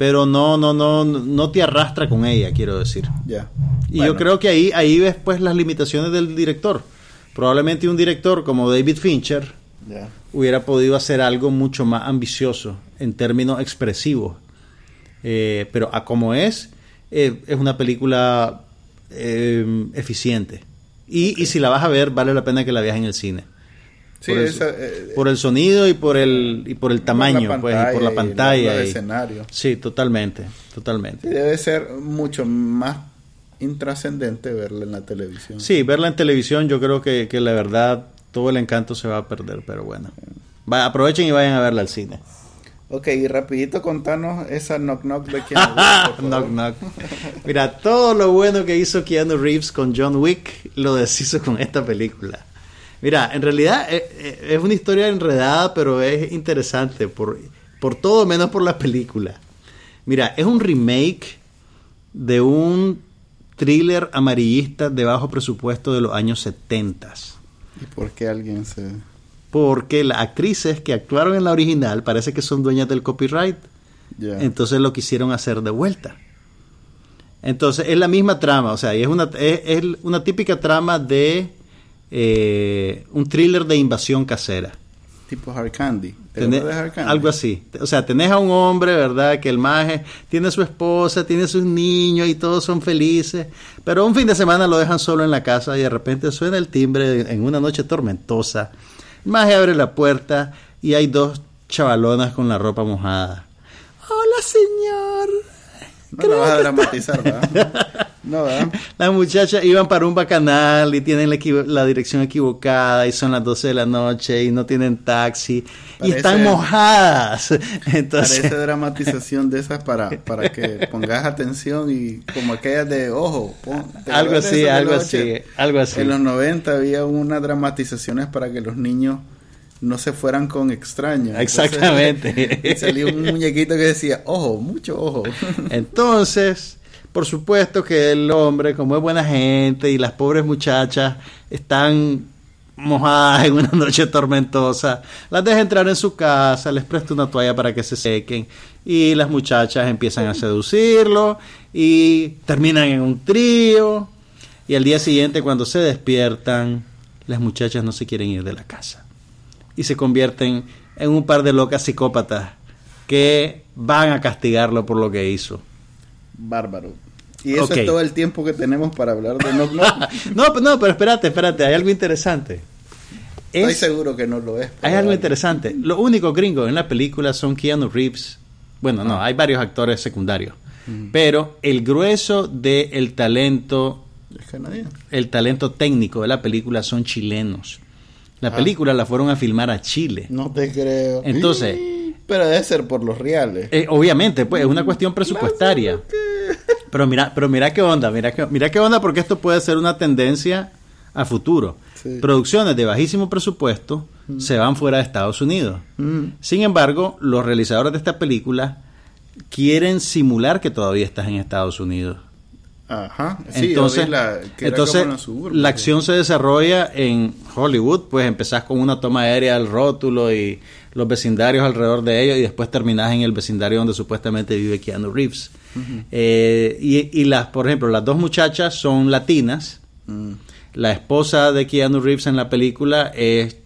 pero no, no, no, no te arrastra con ella, quiero decir.
Ya.
Y
Bueno,
yo creo que ahí, ahí ves pues las limitaciones del director. Probablemente un director como David Fincher
Ya.
hubiera podido hacer algo mucho más ambicioso en términos expresivos. Eh, pero a como es, eh, es una película eh, eficiente. Y, y si la vas a ver, vale la pena que la veas en el cine.
Sí,
por, el,
esa, eh,
por el sonido y por el, y por el tamaño,
la
pues, y por la
y
pantalla. y-
escenarios.
sí, totalmente,
Sí,
totalmente.
debe ser mucho más intrascendente verla en la televisión.
Sí, verla en televisión yo creo que, que la verdad todo el encanto se va a perder, pero bueno. Va, aprovechen y vayan a verla al cine.
Ok, y rapidito contanos esa knock knock de Keanu Reeves, por
knock knock. Mira, todo lo bueno que hizo Keanu Reeves con John Wick lo deshizo con esta película. Mira, en realidad eh, eh, es una historia enredada, pero es interesante por, por todo menos por la película. Mira, es un remake de un thriller amarillista de bajo presupuesto de los años 70.
¿Y por qué alguien se...?
porque las actrices que actuaron en la original parece que son dueñas del copyright. Entonces lo quisieron hacer de vuelta. Entonces es la misma trama, o sea, es una, es, es una típica trama de eh, un thriller de invasión casera.
Tipo Hard Candy. ¿Te
Tenés-
acuerdas de Hard Candy?
algo así. O sea, tenés a un hombre, ¿verdad? Que el maje tiene su esposa, tiene sus niños y todos son felices. Pero un fin de semana lo dejan solo en la casa y de repente suena el timbre en una noche tormentosa. El maje abre la puerta y hay dos chavalonas con la ropa mojada. Hola, señor.
No lo vas a dramatizar, ¿verdad? No, ¿verdad?
Las muchachas iban para un bacanal y tienen la, la dirección equivocada y son las 12 de la noche y no tienen taxi y están mojadas. Entonces,
Parece dramatización de esas para, para que pongas atención y como aquellas de ojo. pon- ¿te
algo así, algo así,
80?
algo así.
En los 90 había unas dramatizaciones para que los niños no se fueran con extraños. Entonces,
Exactamente.
y salía un muñequito que decía, ojo, mucho ojo.
Entonces, por supuesto que el hombre, como es buena gente y las pobres muchachas están mojadas en una noche tormentosa, las deja entrar en su casa, les presta una toalla para que se sequen y las muchachas empiezan a seducirlo y terminan en un trío y al día siguiente cuando se despiertan, las muchachas no se quieren ir de la casa y se convierten en un par de locas psicópatas que van a castigarlo por lo que hizo.
Bárbaro. Y eso es todo el tiempo que tenemos para hablar de Knock Knock.
no, pero- no, pero espérate, espérate, hay algo interesante.
Estoy
Es-
seguro que no lo es.
hay algo interesante. Lo único gringo en la película son Keanu Reeves. Bueno, no, hay varios actores secundarios. Pero el grueso del talento,
Es canadiense.
el talento técnico de la película son chilenos. La
Ah.
película la fueron a filmar a Chile.
No te creo.
Entonces-
Pero debe ser por los reales.
Eh, obviamente, pues es una cuestión presupuestaria. Pero mira, pero mira qué onda, mira qué, mira qué onda porque esto puede ser una tendencia a futuro.
Sí.
Producciones de bajísimo presupuesto se van fuera de Estados Unidos.
Mm.
Sin embargo, los realizadores de esta película quieren simular que todavía estás en Estados Unidos.
Ajá. Sí,
entonces,
la,
entonces la acción se desarrolla en Hollywood, pues empezás con una toma aérea al rótulo y los vecindarios alrededor de ellos y después terminás en el vecindario donde supuestamente vive Keanu Reeves. Eh, y, y las, por ejemplo, las dos muchachas son latinas.
Mm.
La esposa de Keanu Reeves en la película es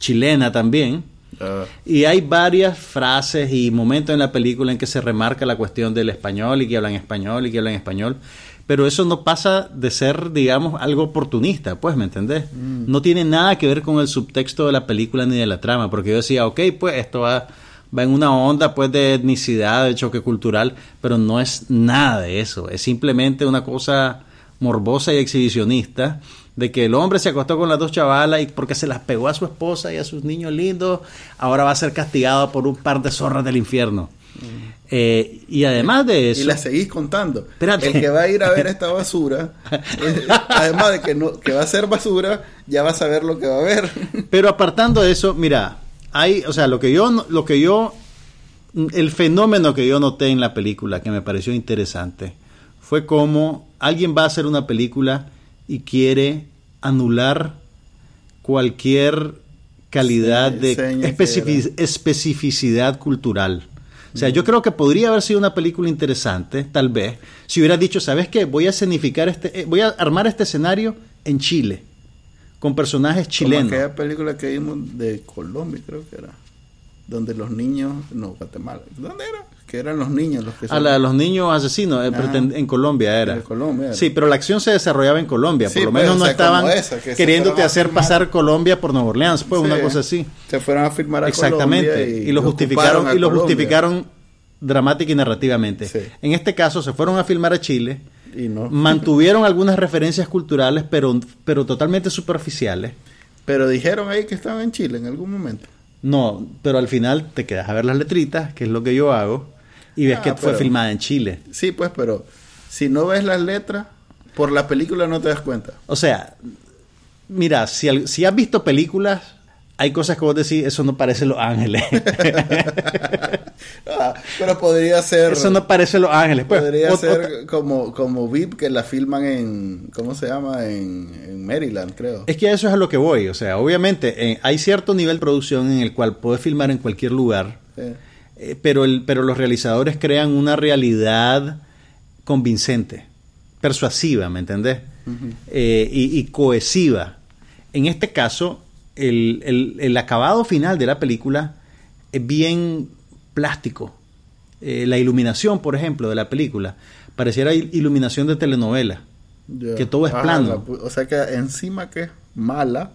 chilena también.
Ah,
Y hay varias frases y momentos en la película en que se remarca la cuestión del español y que hablan español y que hablan español. Pero eso no pasa de ser, digamos, algo oportunista, pues, ¿me entendés? No tiene nada que ver con el subtexto de la película ni de la trama, porque yo decía, ok, pues esto va, va en una onda, pues, de etnicidad, de choque cultural, pero no es nada de eso. Es simplemente una cosa morbosa y exhibicionista de que el hombre se acostó con las dos chavalas y porque se las pegó a su esposa y a sus niños lindos, ahora va a ser castigado por un par de zorras del infierno. Eh, y además de eso,
y la seguís contando.
Espérate.
El que va a ir a ver esta basura, además de que, no, que va a ser basura, ya va a saber lo que va a ver.
pero apartando de eso, mira, hay, o sea, lo que yo, lo que yo, el fenómeno que yo noté en la película que me pareció interesante fue como alguien va a hacer una película y quiere anular cualquier calidad de especificidad cultural. O sea, yo creo que podría haber sido una película interesante, tal vez, si hubiera dicho, ¿sabes qué? Voy a escenificar este, eh, voy a armar este escenario en Chile, con personajes
Como
chilenos.
aquella película que vimos de Colombia, creo que era. Donde los niños, no, Guatemala. ¿Dónde era? Que eran los niños los que
A la los niños asesinos,
Ajá.
preten- en Colombia era.
En Colombia era.
Sí, pero la acción se desarrollaba en Colombia.
Sí,
por lo
pues,
menos no estaban
esa, que
queriéndote hacer
filmar.
pasar Colombia por Nueva Orleans, pues una cosa así.
Se fueron a filmar a
Exactamente.
Colombia
Y, lo justificaron y lo
Colombia.
justificaron dramática y narrativamente.
Sí.
En este caso se fueron a filmar a Chile,
Y no.
mantuvieron algunas referencias culturales, pero, pero totalmente superficiales.
Pero dijeron ahí que estaban en Chile en algún momento.
No, pero al final te quedas a ver las letritas, que es lo que yo hago, y ves
Ah,
que fue filmada en Chile.
Sí, pues, pero si no ves las letras, por la película no te das cuenta.
O sea, mira, si, si has visto películas, hay cosas que vos decís, eso no parece Los Ángeles.
Ah, pero podría ser.
eso no parece Los Ángeles. Pues,
podría ser como, como VIP que la filman en. ¿Cómo se llama? En, en Maryland, creo.
Es que a eso es a lo que voy. O sea, obviamente eh, hay cierto nivel de producción en el cual puedes filmar en cualquier lugar,
Eh,
eh, pero, el, pero los realizadores crean una realidad convincente, persuasiva, ¿me entendés? Eh, y, y cohesiva. En este caso, el, el- el acabado final de la película es bien plástico. Eh, la iluminación, por ejemplo, de la película, pareciera il- iluminación de telenovela. Que todo es plano.
la o sea que encima que es mala,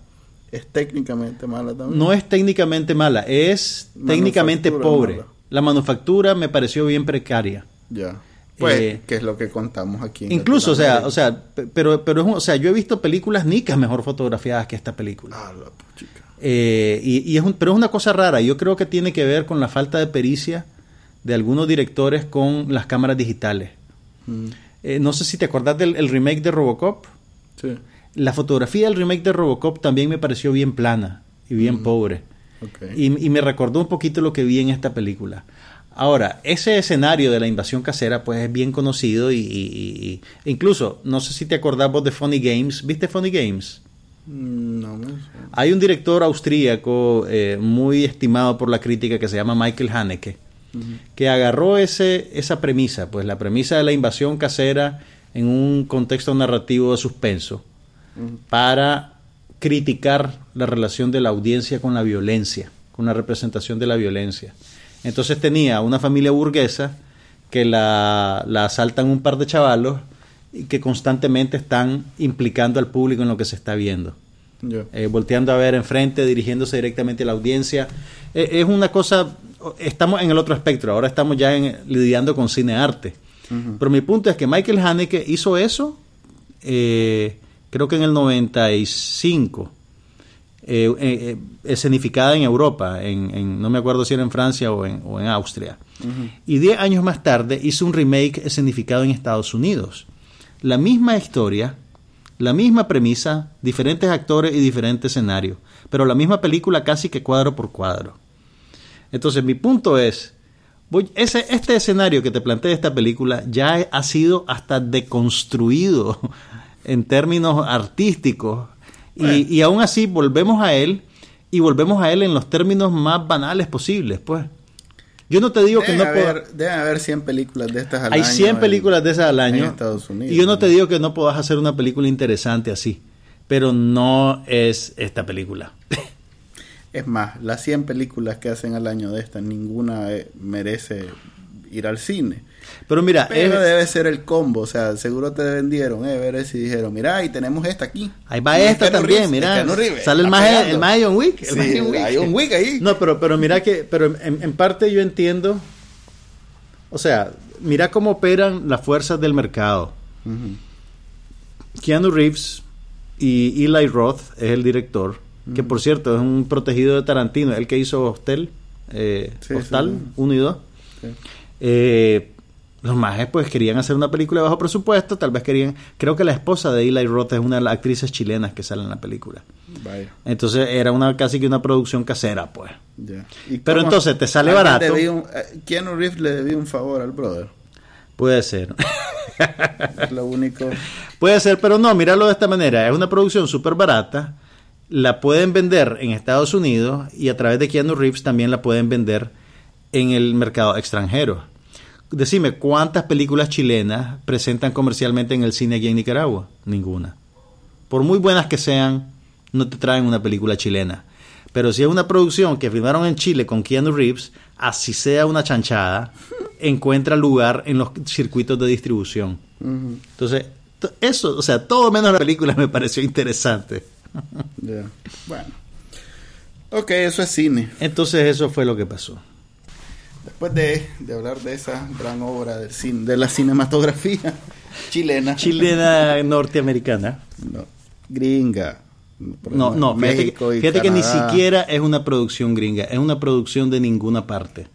es técnicamente mala también.
No es técnicamente mala, es técnicamente pobre.
mala.
La manufactura me pareció bien precaria.
Ya. Pues,
Eh,
que es lo que contamos aquí. en
Incluso, o sea, o sea, pe- pero, pero es un- o sea, yo he visto películas nicas mejor fotografiadas que esta película.
Ah, la.
Eh, y, y es un, pero es una cosa rara. Yo creo que tiene que ver con la falta de pericia de algunos directores con las cámaras digitales.
Mm,
Eh, no sé si te acordás del el remake de Robocop.
sí.
La fotografía del remake de Robocop también me pareció bien plana y bien pobre.
Ok.
Y, y me recordó un poquito lo que vi en esta película. Ahora, ese escenario de la invasión casera, pues es bien conocido y, y- y- incluso, no sé si te acordás vos de Funny Games. ¿Viste Funny Games?
Mm, No suena.
Hay un director austríaco eh, muy estimado por la crítica que se llama Michael Haneke, que agarró ese, esa premisa, pues la premisa de la invasión casera en un contexto narrativo de suspenso, para criticar la relación de la audiencia con la violencia, con la representación de la violencia. Entonces tenía una familia burguesa que la, la asaltan un par de chavalos y que constantemente están implicando al público en lo que se está viendo eh, volteando a ver enfrente, dirigiéndose directamente a la audiencia. Eh, es una cosa, estamos en el otro espectro, ahora estamos ya en- lidiando con cine-arte. Pero mi punto es que Michael Haneke hizo eso, eh, creo que en el 95, eh, eh, eh, escenificada en Europa, en, en- no me acuerdo si era en Francia o en, o en Austria. Y 10 años más tarde hizo un remake escenificado en Estados Unidos. La misma historia, la misma premisa, diferentes actores y diferente escenario, pero la misma película casi que cuadro por cuadro. Entonces mi punto es, voy- ese, este escenario que te plantea esta película ya ha sido hasta deconstruido en términos artísticos y, y aún así volvemos a él y volvemos a él en los términos más banales posibles, pues. Yo no te digo que no puedo...
haber, deben haber 100 películas de estas al
Hay
año
100
en-
películas de esas al año.
en Estados Unidos.
Y yo no te digo que no puedas hacer una película interesante así. Pero no es esta película.
Es más, las 100 películas que hacen al año de estas, ninguna eh, merece ir al cine.
Pero mira,
Pero
es-
debe ser el combo, o sea, seguro te vendieron, eh, ver si dijeron, mira, y tenemos esta aquí.
ahí va
Y es
esta también,
Reeves,
mira.
Reeves,
Sale el más el más John Wick. el
Sí,
más John Wick.
hay un Wick ahí.
No, pero, pero mira que, pero en, en parte yo entiendo, o sea, mira cómo operan las fuerzas del mercado. Keanu Reeves y Eli Roth es el director, que por cierto es un protegido de Tarantino, el que hizo Hostel, eh,
Sí,
Hostal
sí.
1 y 2.
Sí.
Eh, los majes pues querían hacer una película de bajo presupuesto, tal vez querían, creo que la esposa de Eli Roth es una de las actrices chilenas que sale en la película.
Vaya,
Entonces era una casi que una producción casera, pues.
ya. ¿Y
Pero entonces, ¿te sale barato?
un- eh, Keanu Reeves le debía un favor al brother.
Puede ser.
Es lo único.
Puede ser, pero no, míralo de esta manera. Es una producción súper barata. La pueden vender en Estados Unidos y a través de Keanu Reeves también la pueden vender en el mercado extranjero. Decime, ¿cuántas películas chilenas presentan comercialmente en el cine aquí en Nicaragua? Ninguna. Por muy buenas que sean, no te traen una película chilena. Pero si es una producción que filmaron en Chile con Keanu Reeves, así sea una chanchada, encuentra lugar en los circuitos de distribución. Entonces, eso, o sea, todo menos la película me pareció interesante.
Bueno. Ok, eso es cine.
Entonces, eso fue lo que pasó.
Después de, de hablar de esa gran obra del cine, de la cinematografía chilena.
Chilena norteamericana.
No, gringa.
No, no, fíjate,
México
que,
y
fíjate que ni siquiera es una producción gringa, es una producción de ninguna parte.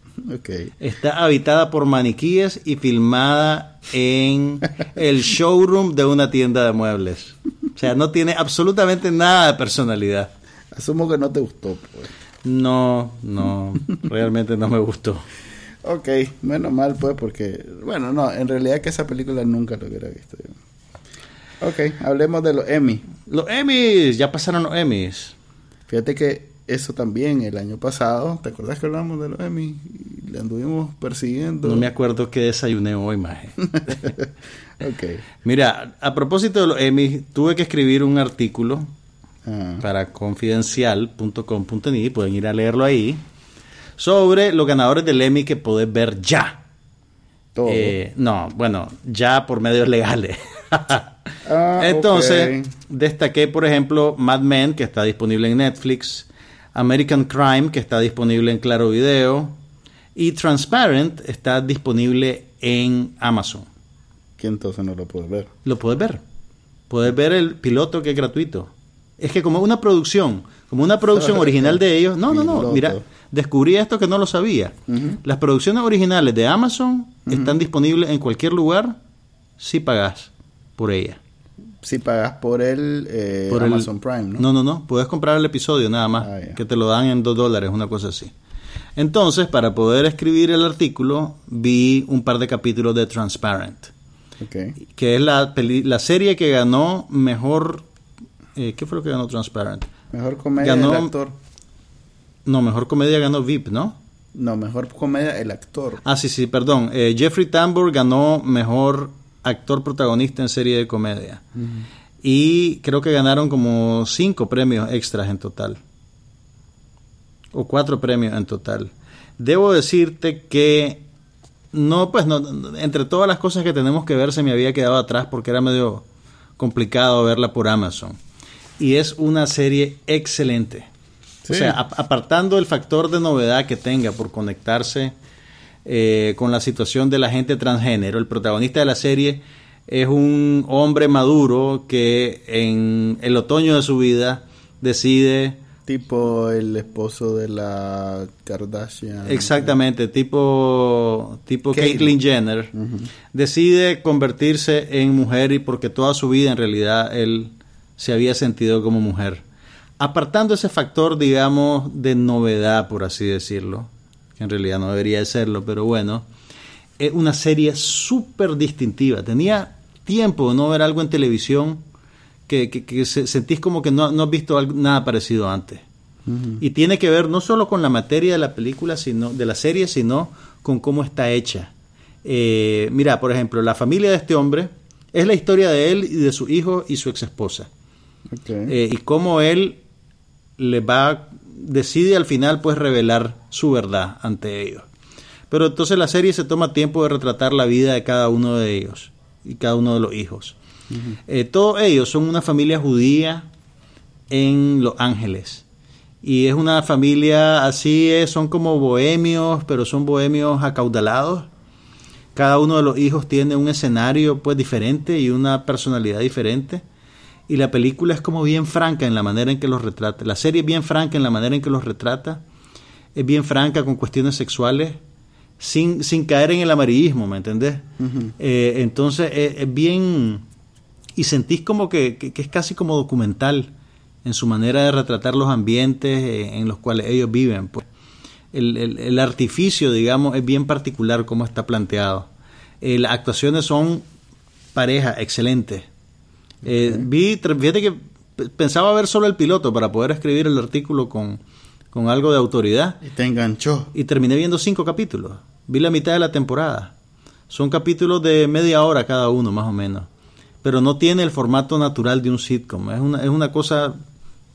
Está habitada por maniquíes y filmada en el showroom de una tienda de muebles. O sea, no tiene absolutamente nada de personalidad.
Asumo que no te gustó, pues.
No, no, realmente no me gustó.
Ok, menos mal, pues, porque. Bueno, no, en realidad que esa película nunca lo hubiera visto yo. Ok, hablemos de los Emmy.
Los Emmys, ya pasaron los Emmys.
Fíjate que eso también el año pasado, ¿te acuerdas que hablamos de los Emmy? Y le anduvimos persiguiendo.
No me acuerdo qué desayuné hoy, maje.
ok.
Mira, a propósito de los Emmys, tuve que escribir un artículo
Ah,
para confidencial.com.ni, pueden ir a leerlo ahí, sobre los ganadores del Emmy que podés ver ya.
todo.
Eh, no, bueno, ya por medios legales.
Ah,
Entonces,
ok.
destaqué, por ejemplo, Mad Men, que está disponible en Netflix, American Crime, que está disponible en Claro Video, y Transparent está disponible en Amazon.
Que entonces no lo puedo ver.
Lo puedes ver. Puedes ver el piloto que es gratuito. Es que como una producción, como una producción original de ellos, no, no, no, mira, descubrí esto que no lo sabía. Las producciones originales de Amazon están disponibles en cualquier lugar si pagas por ella.
Si pagas por el, eh,
Por el-
Amazon Prime, ¿no?
No, no, no. Puedes comprar el episodio nada más,
Ah,
que te lo dan en dos dólares, una cosa así. Entonces, para poder escribir el artículo, vi un par de capítulos de Transparent,
Ok.
que es la, peli- la serie que ganó mejor... eh, ¿Qué fue lo que ganó Transparent?
Mejor comedia
Ganó-
actor.
No, mejor comedia ganó VIP, ¿no?
No, mejor comedia el actor.
Ah, sí, sí, perdón. Eh, Jeffrey Tambor ganó mejor actor protagonista en serie de comedia. Y creo que ganaron como cinco premios extras en total. O cuatro premios en total. Debo decirte que no, pues no, entre todas las cosas que tenemos que ver se me había quedado atrás porque era medio complicado verla por Amazon. Y es una serie excelente. O sea, ap- apartando el factor de novedad que tenga por conectarse eh, con la situación de la gente transgénero, el protagonista de la serie es un hombre maduro que en el otoño de su vida decide
Tipo el esposo de la Kardashian.
Exactamente, tipo, tipo
Caitlyn.
Caitlyn Jenner, decide convertirse en mujer y porque toda su vida en realidad él se había sentido como mujer. Apartando ese factor, digamos, de novedad, por así decirlo, que en realidad no debería de serlo, pero bueno, es una serie súper distintiva. Tenía tiempo de no ver algo en televisión que, que- que se- sentís como que no, no has visto algo- nada parecido antes. Y tiene que ver no solo con la materia de la película, sino de la serie, sino con cómo está hecha. Eh, mira, por ejemplo, la familia de este hombre es la historia de él y de su hijo y su ex esposa. Eh, y cómo él le va, decide al final pues revelar su verdad ante ellos. Pero entonces la serie se toma tiempo de retratar la vida de cada uno de ellos y cada uno de los hijos. Eh, todos ellos son una familia judía en Los Ángeles. Y es una familia así, es, son como bohemios, pero son bohemios acaudalados. Cada uno de los hijos tiene un escenario pues diferente y una personalidad diferente. Y la película es como bien franca en la manera en que los retrata. La serie es bien franca en la manera en que los retrata. Es bien franca con cuestiones sexuales, sin, sin caer en el amarillismo, ¿me entendés? Eh, entonces es, es bien... Y sentís como que, que- que es casi como documental en su manera de retratar los ambientes eh, en los cuales ellos viven. pues. El, el- el artificio, digamos, es bien particular como está planteado. Eh, las actuaciones son pareja, excelentes. Eh, vi, fíjate que pensaba ver solo el piloto para poder escribir el artículo con, con algo de autoridad
Y te enganchó.
y terminé viendo cinco capítulos. Vi la mitad de la temporada. Son capítulos de media hora cada uno, más o menos. Pero no tiene el formato natural de un sitcom. Es una, es una cosa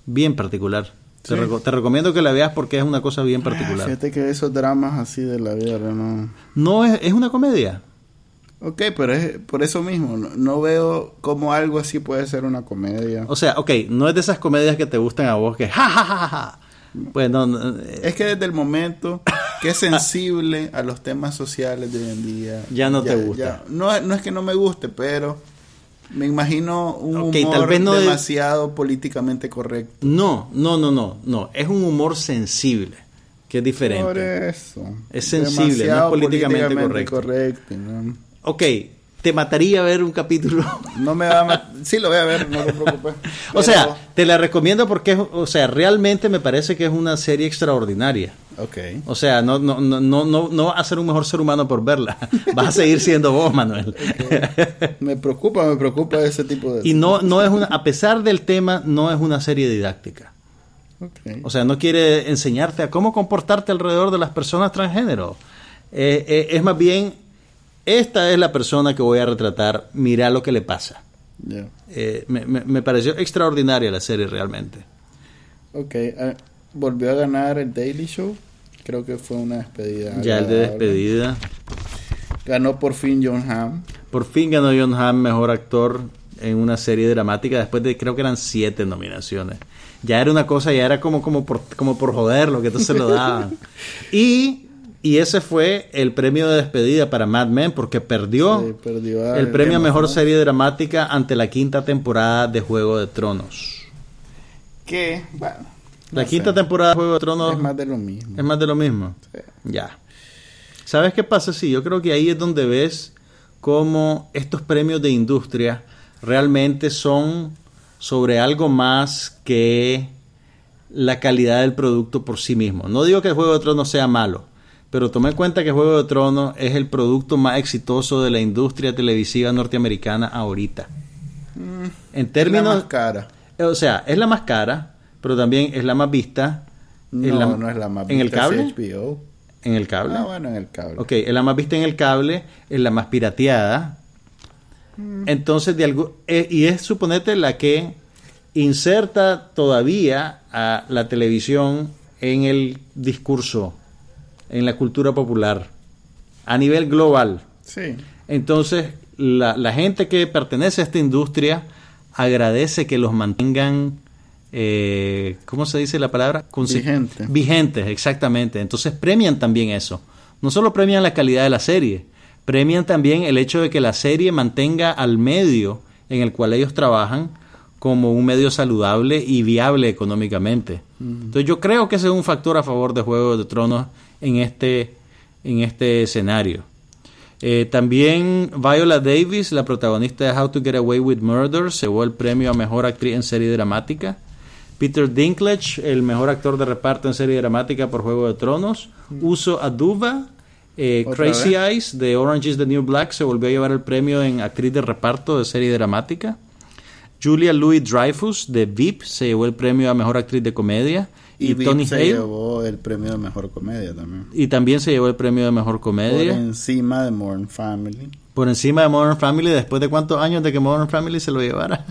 bien particular. Te,
Sí.
reco- te recomiendo que la veas porque es una cosa bien
Ah,
particular.
Fíjate que esos dramas así de la vida no.
No es, es una comedia.
Ok, pero es por eso mismo. No, no veo cómo algo así puede ser una comedia.
O sea, ok, no es de esas comedias que te gustan a vos que ja, ja, ja, ja. Pues no, no, eh,
Es que desde el momento que es sensible a los temas sociales de hoy en día.
Ya no te gusta.
no, es- no es que no me guste, pero me imagino un humor
tal vez no de-
demasiado políticamente correcto.
no, no, no, no, no. Es un humor sensible, que es
Por
diferente.
eso.
Es sensible, no es
Demasiado
políticamente
correcto, ¿no?
Ok, te mataría ver un capítulo.
No me va a mat- Sí, lo voy a ver, no te preocupes.
O sea, te la recomiendo porque, es- o sea, realmente me parece que es una serie extraordinaria.
Ok.
O sea, no, no, no, no, no, vas a ser un mejor ser humano por verla. Vas a seguir siendo vos, Manuel.
Me preocupa, me preocupa ese tipo de...
Y no, no es una, a pesar del tema, no es una serie didáctica.
Ok.
O sea, no quiere enseñarte a cómo comportarte alrededor de las personas transgénero. Eh, eh, es más bien, esta es la persona que voy a retratar, mira lo que le pasa. Eh, me, me- me pareció extraordinaria la serie realmente.
Ok. ah, volvió a ganar el Daily Show. Creo que fue una despedida.
Ya el de despedida.
Ganó por fin John Hamm.
Por fin ganó John Hamm mejor actor en una serie dramática después de creo que eran siete nominaciones. Ya era una cosa, ya era como, como, por, como por joderlo que entonces lo daban. Y, y ese fue el premio de despedida para Mad Men porque perdió
Sí, perdió a
el premio a mejor serie dramática ante la quinta temporada de Juego de Tronos.
Que, bueno.
La
no
quinta
sé,
temporada de Juego de Tronos
Es más de lo mismo.
es más de lo mismo.
Sí.
Ya. ¿Sabes qué pasa? Sí, yo creo que ahí es donde ves cómo estos premios de industria realmente son sobre algo más que la calidad del producto por sí mismo. No digo que el Juego de Tronos sea malo, pero tome en cuenta que Juego de Tronos es el producto más exitoso de la industria televisiva norteamericana ahorita. En
Es la
términos...
más cara.
O sea, es la más cara, pero también es la más vista.
No,
la-
no es la más
¿En el
vista,
cable?
HBO.
¿En el cable?
Ah, bueno, en el cable.
Ok, es la más vista en el cable, es la más pirateada. Entonces, de algo, eh, y es, suponete, la que inserta todavía a la televisión en el discurso, en la cultura popular, a nivel global.
Sí.
Entonces, la, la gente que pertenece a esta industria agradece que los mantengan, eh, ¿cómo se dice la palabra?
Vigente.
Vigentes, exactamente. Entonces premian también eso. No solo premian la calidad de la serie, premian también el hecho de que la serie mantenga al medio en el cual ellos trabajan como un medio saludable y viable económicamente. Entonces yo creo que ese es un factor a favor de Juego de Tronos en este, en este escenario. Eh, también Viola Davis, la protagonista de How to Get Away with Murder, se llevó el premio a Mejor Actriz en Serie Dramática. Peter Dinklage, el mejor actor de reparto en serie dramática por Juego de Tronos. Uso Aduba, eh,
¿Otra
Crazy
vez?
Eyes de Orange is the New Black se volvió a llevar el premio en actriz de reparto de serie dramática. Julia Louis Dreyfus de VIP se llevó el premio a mejor actriz de comedia.
Y,
Y, Tony
se
Hale.
llevó el premio de mejor comedia también.
Y también se llevó el premio de mejor comedia.
Por encima de Modern Family.
por encima de Modern Family después de cuántos años de que Modern Family se lo llevara.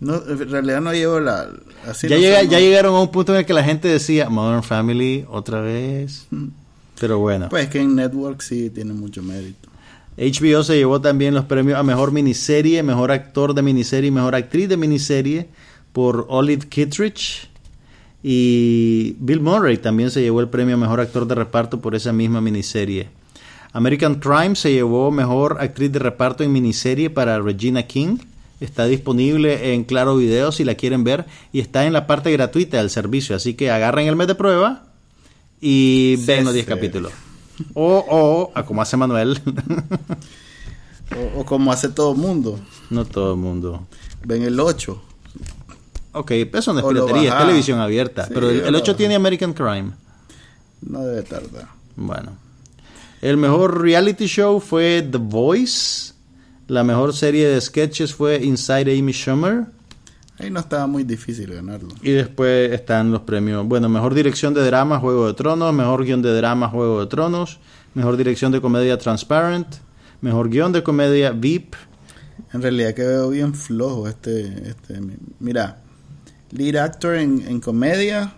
No, en realidad no llevo la... Así
ya,
no
llega-
somos-
ya llegaron a un punto en el que la gente decía Modern Family otra vez. Pero bueno,
Pues que en Network sí tiene mucho mérito.
HBO se llevó también los premios a mejor miniserie, mejor actor de miniserie y mejor actriz de miniserie por Olive Kittredge. Y Bill Murray también se llevó el premio a mejor actor de reparto por esa misma miniserie. American Crime se llevó mejor actriz de reparto en miniserie para Regina King. Está disponible en Claro Video si la quieren ver y está en la parte gratuita del servicio. Así que agarren el mes de prueba y
Sí,
ven los 10
sí.
capítulos. O, o, como hace Manuel.
O, o como hace todo mundo.
no todo el mundo.
Ven el 8.
Ok, eso no es piratería, es televisión abierta.
Sí,
pero el, el
lo
8
bajá.
tiene American Crime.
No debe tardar.
Bueno. El mejor reality show fue The Voice. La mejor serie de sketches fue Inside Amy Schumer.
Ahí no estaba muy difícil ganarlo.
Y después están los premios. Bueno, mejor dirección de drama, Juego de Tronos. Mejor guion de drama, Juego de Tronos. Mejor dirección de comedia, Transparent. Mejor guion de comedia, VIP.
En realidad que veo bien flojo este... este mira, lead actor en, en comedia.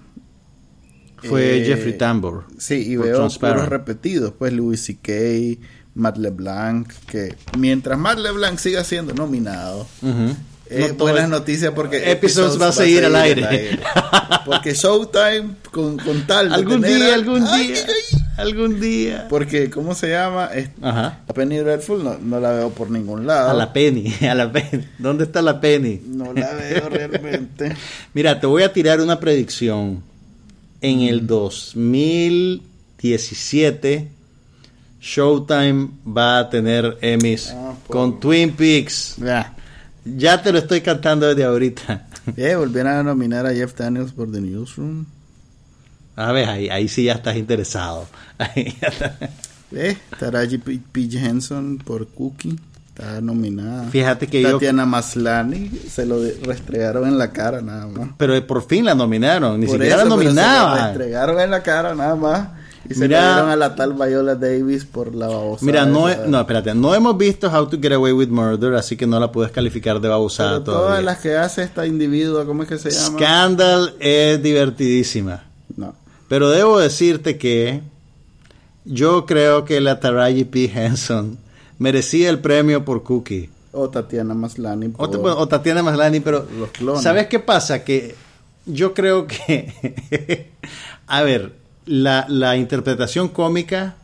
Fue
eh,
Jeffrey Tambor.
Sí, y veo puros repetidos. Pues Louis C.K., Matt LeBlanc. Que mientras Matt LeBlanc siga siendo nominado...
Ujú.
Eh,
No
buenas noticias porque
Episodes va a seguir al aire.
Porque Showtime con, con tal de
Algún
tener
día,
al-
algún día.
ay, ay.
Algún día.
Porque, ¿cómo se llama? Es-
Ajá.
a Penny Dreadful no, no la veo por ningún lado.
A la Penny, a la Penny. ¿Dónde está la Penny?
No la veo realmente.
Mira, te voy a tirar una predicción. En el 2017, Showtime va a tener Emmys
Ah, por-
con Twin Peaks.
Ya.
Ya te lo estoy cantando desde ahorita.
Eh, volvieron a nominar a Jeff Daniels por The Newsroom.
A ver, ahí, ahí sí ya estás interesado. Ahí ya está.
Eh, Taraji P. P. Henson por Cookie. Está nominada.
Fíjate que yo...
Tatiana Maslany se lo restregaron en la cara nada más.
Pero por fin la nominaron, ni
Por
siquiera
eso,
la
pero Se
nominaban.
restregaron en la cara nada más. Y se
Mira-
dieron a la tal Viola Davis por la babosa.
Mira, no, he- no, espérate, no hemos visto How to Get Away with Murder, así que no la puedes calificar de babosada
Pero
todavía.
todas las que hace esta individua, ¿cómo es que se llama?
Scandal es divertidísima.
No.
Pero debo decirte que yo creo que la Taraji P. Henson merecía el premio por Cookie.
O Tatiana Maslany.
O,
por-
bueno, o Tatiana Maslany, pero
Los clones.
¿sabes qué pasa? Que yo creo que, a ver, la, la interpretación cómica,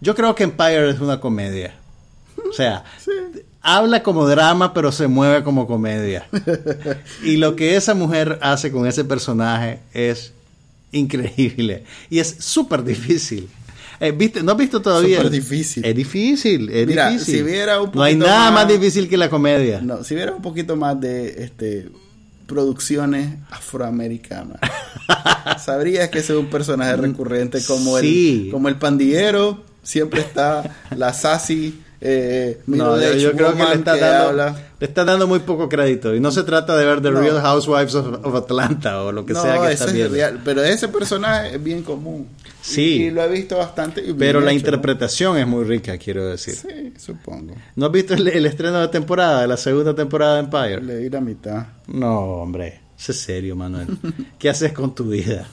yo creo que Empire es una comedia. O sea, habla como drama, pero se mueve como comedia. Y lo que esa mujer hace con ese personaje es increíble. Y es súper difícil. Eh, ¿viste? ¿No has visto todavía?
Súper difícil.
Es difícil, es
Mira,
difícil.
si viera un
no hay
poquito
nada más...
más-
difícil que la comedia.
No, si hubiera un poquito más de este producciones afroamericanas, sabrías que ese es un personaje recurrente como
Mm, Sí.
el como el pandillero, siempre está la sassy eh,
No, yo, creo que le está,
que
dando, le está dando muy poco crédito. Y no se trata de ver The
No.
Real Housewives of, of Atlanta o lo que
No,
sea que está
es
viendo.
real, pero ese personaje es bien común.
Sí.
Y, y lo he visto bastante.
Pero la
hecho,
interpretación es muy rica, quiero decir.
Sí, supongo.
¿No has visto el, el estreno de temporada, de la segunda temporada de Empire?
Le di la mitad.
No, hombre. Sé serio, Manuel. ¿Qué haces con tu vida?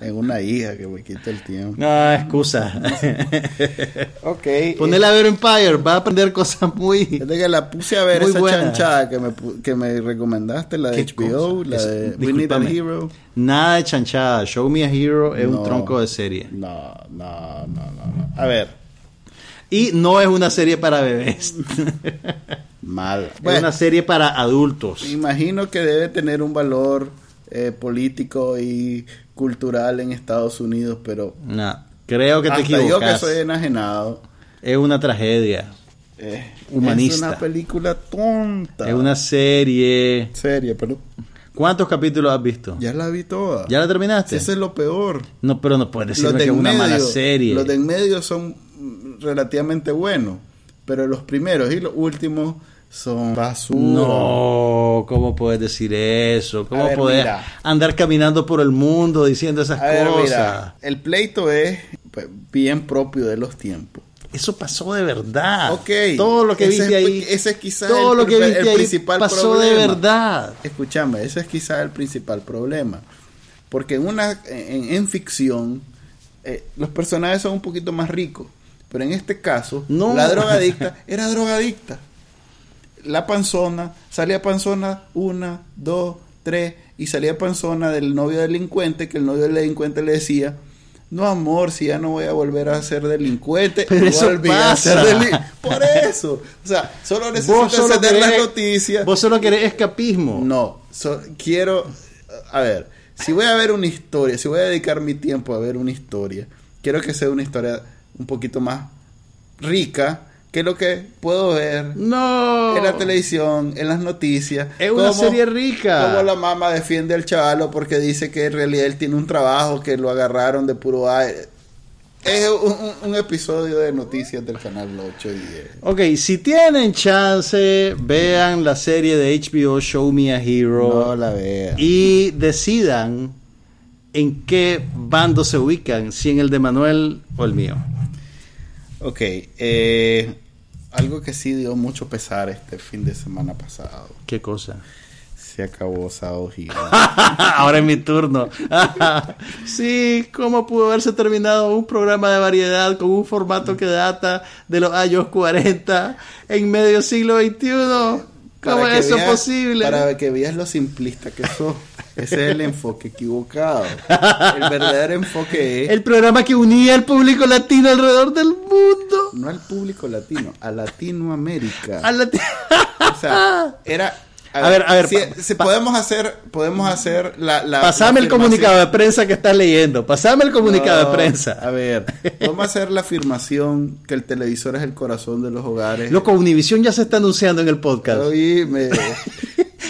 En una hija que me quita el tiempo.
No, excusa.
Ok.
Ponela a ver Empire, va a aprender cosas muy...
Desde que la puse a ver esa
buena.
chanchada que me, que me recomendaste, la de
¿Qué
HBO,
cosa?
la
Es-
de We Need a. Hero.
Nada de chanchada. Show Me a Hero es
No.
un tronco de serie.
No, no, no, no, no. A ver,
Y no es una serie para bebés.
mal.
es una serie para adultos.
me imagino que debe tener un valor eh, político y cultural en Estados Unidos, pero
No, creo que te
hasta yo que
equivocas.
soy enajenado,
Es una tragedia.
eh,
Humanista.
es una película tonta.
Es una serie.
serie, pero
¿Cuántos capítulos has visto?
ya la vi toda.
¿Ya la terminaste?
Ese es lo peor.
No, pero no puedes decirme
de
que es una mala
medio,
serie.
Los de en medio son relativamente buenos, pero los primeros y los últimos son basura.
No, ¿cómo puedes decir eso? ¿Cómo
ver,
puedes
mira.
andar caminando por el mundo diciendo esas
A ver,
cosas?
mira, el pleito es pues, bien propio de los tiempos.
Eso pasó de verdad.
Ok,
Todo lo que
ese
viste
es-
ahí.
ese es quizás
todo
el
lo que viste
el
ahí
principal
pasó de
problema.
verdad.
Escúchame, ese es quizás el principal problema. Porque en una en, en ficción eh, los personajes son un poquito más ricos, pero en este caso
No.
la drogadicta era drogadicta. La panzona salía panzona una, dos, tres y salía panzona del novio delincuente que el novio delincuente le decía no amor, si ya no voy a volver a ser delincuente,
Pero
a
eso
volver a ser
pasa.
deli-". Por eso. O sea, solo necesito encender las noticias.
vos solo querés escapismo.
No, so- quiero, a ver, si voy a ver una historia, si voy a dedicar mi tiempo a ver una historia, quiero que sea una historia un poquito más rica que lo que puedo ver
No.
en la televisión, en las noticias.
Es una serie rica.
Cómo la mamá defiende al chavalo porque dice que en realidad él tiene un trabajo que lo agarraron de puro aire. Es un, un- episodio de noticias del canal 8 y 10.
Ok, si tienen chance, vean la serie de HBO Show Me a Hero
No la vea.
y decidan en qué bando se ubican, si en el de Manuel o el mío.
Ok, eh, algo que sí dio mucho pesar este fin de semana pasado.
¿Qué cosa?
Se acabó Sao Gigante.
Ahora es mi turno. sí, ¿cómo pudo haberse terminado un programa de variedad con un formato que data de los años 40 en medio siglo XXI? ¿Cómo es eso
veas-
posible?
Para que veas lo simplista que sos. Ese es el enfoque equivocado. El verdadero enfoque es
El programa que unía al público latino alrededor del mundo.
no al público latino, a Latinoamérica.
A lati-
O sea, era
A ver, a ver.
si,
pa-
si
pa-
podemos hacer, podemos hacer la, la
pasame
la
el comunicado de prensa que estás leyendo. Pasame el comunicado
No,
de prensa.
A ver, podemos hacer la afirmación que el televisor es el corazón de los hogares.
Loco, Univisión ya se está anunciando en el podcast.
Oíme,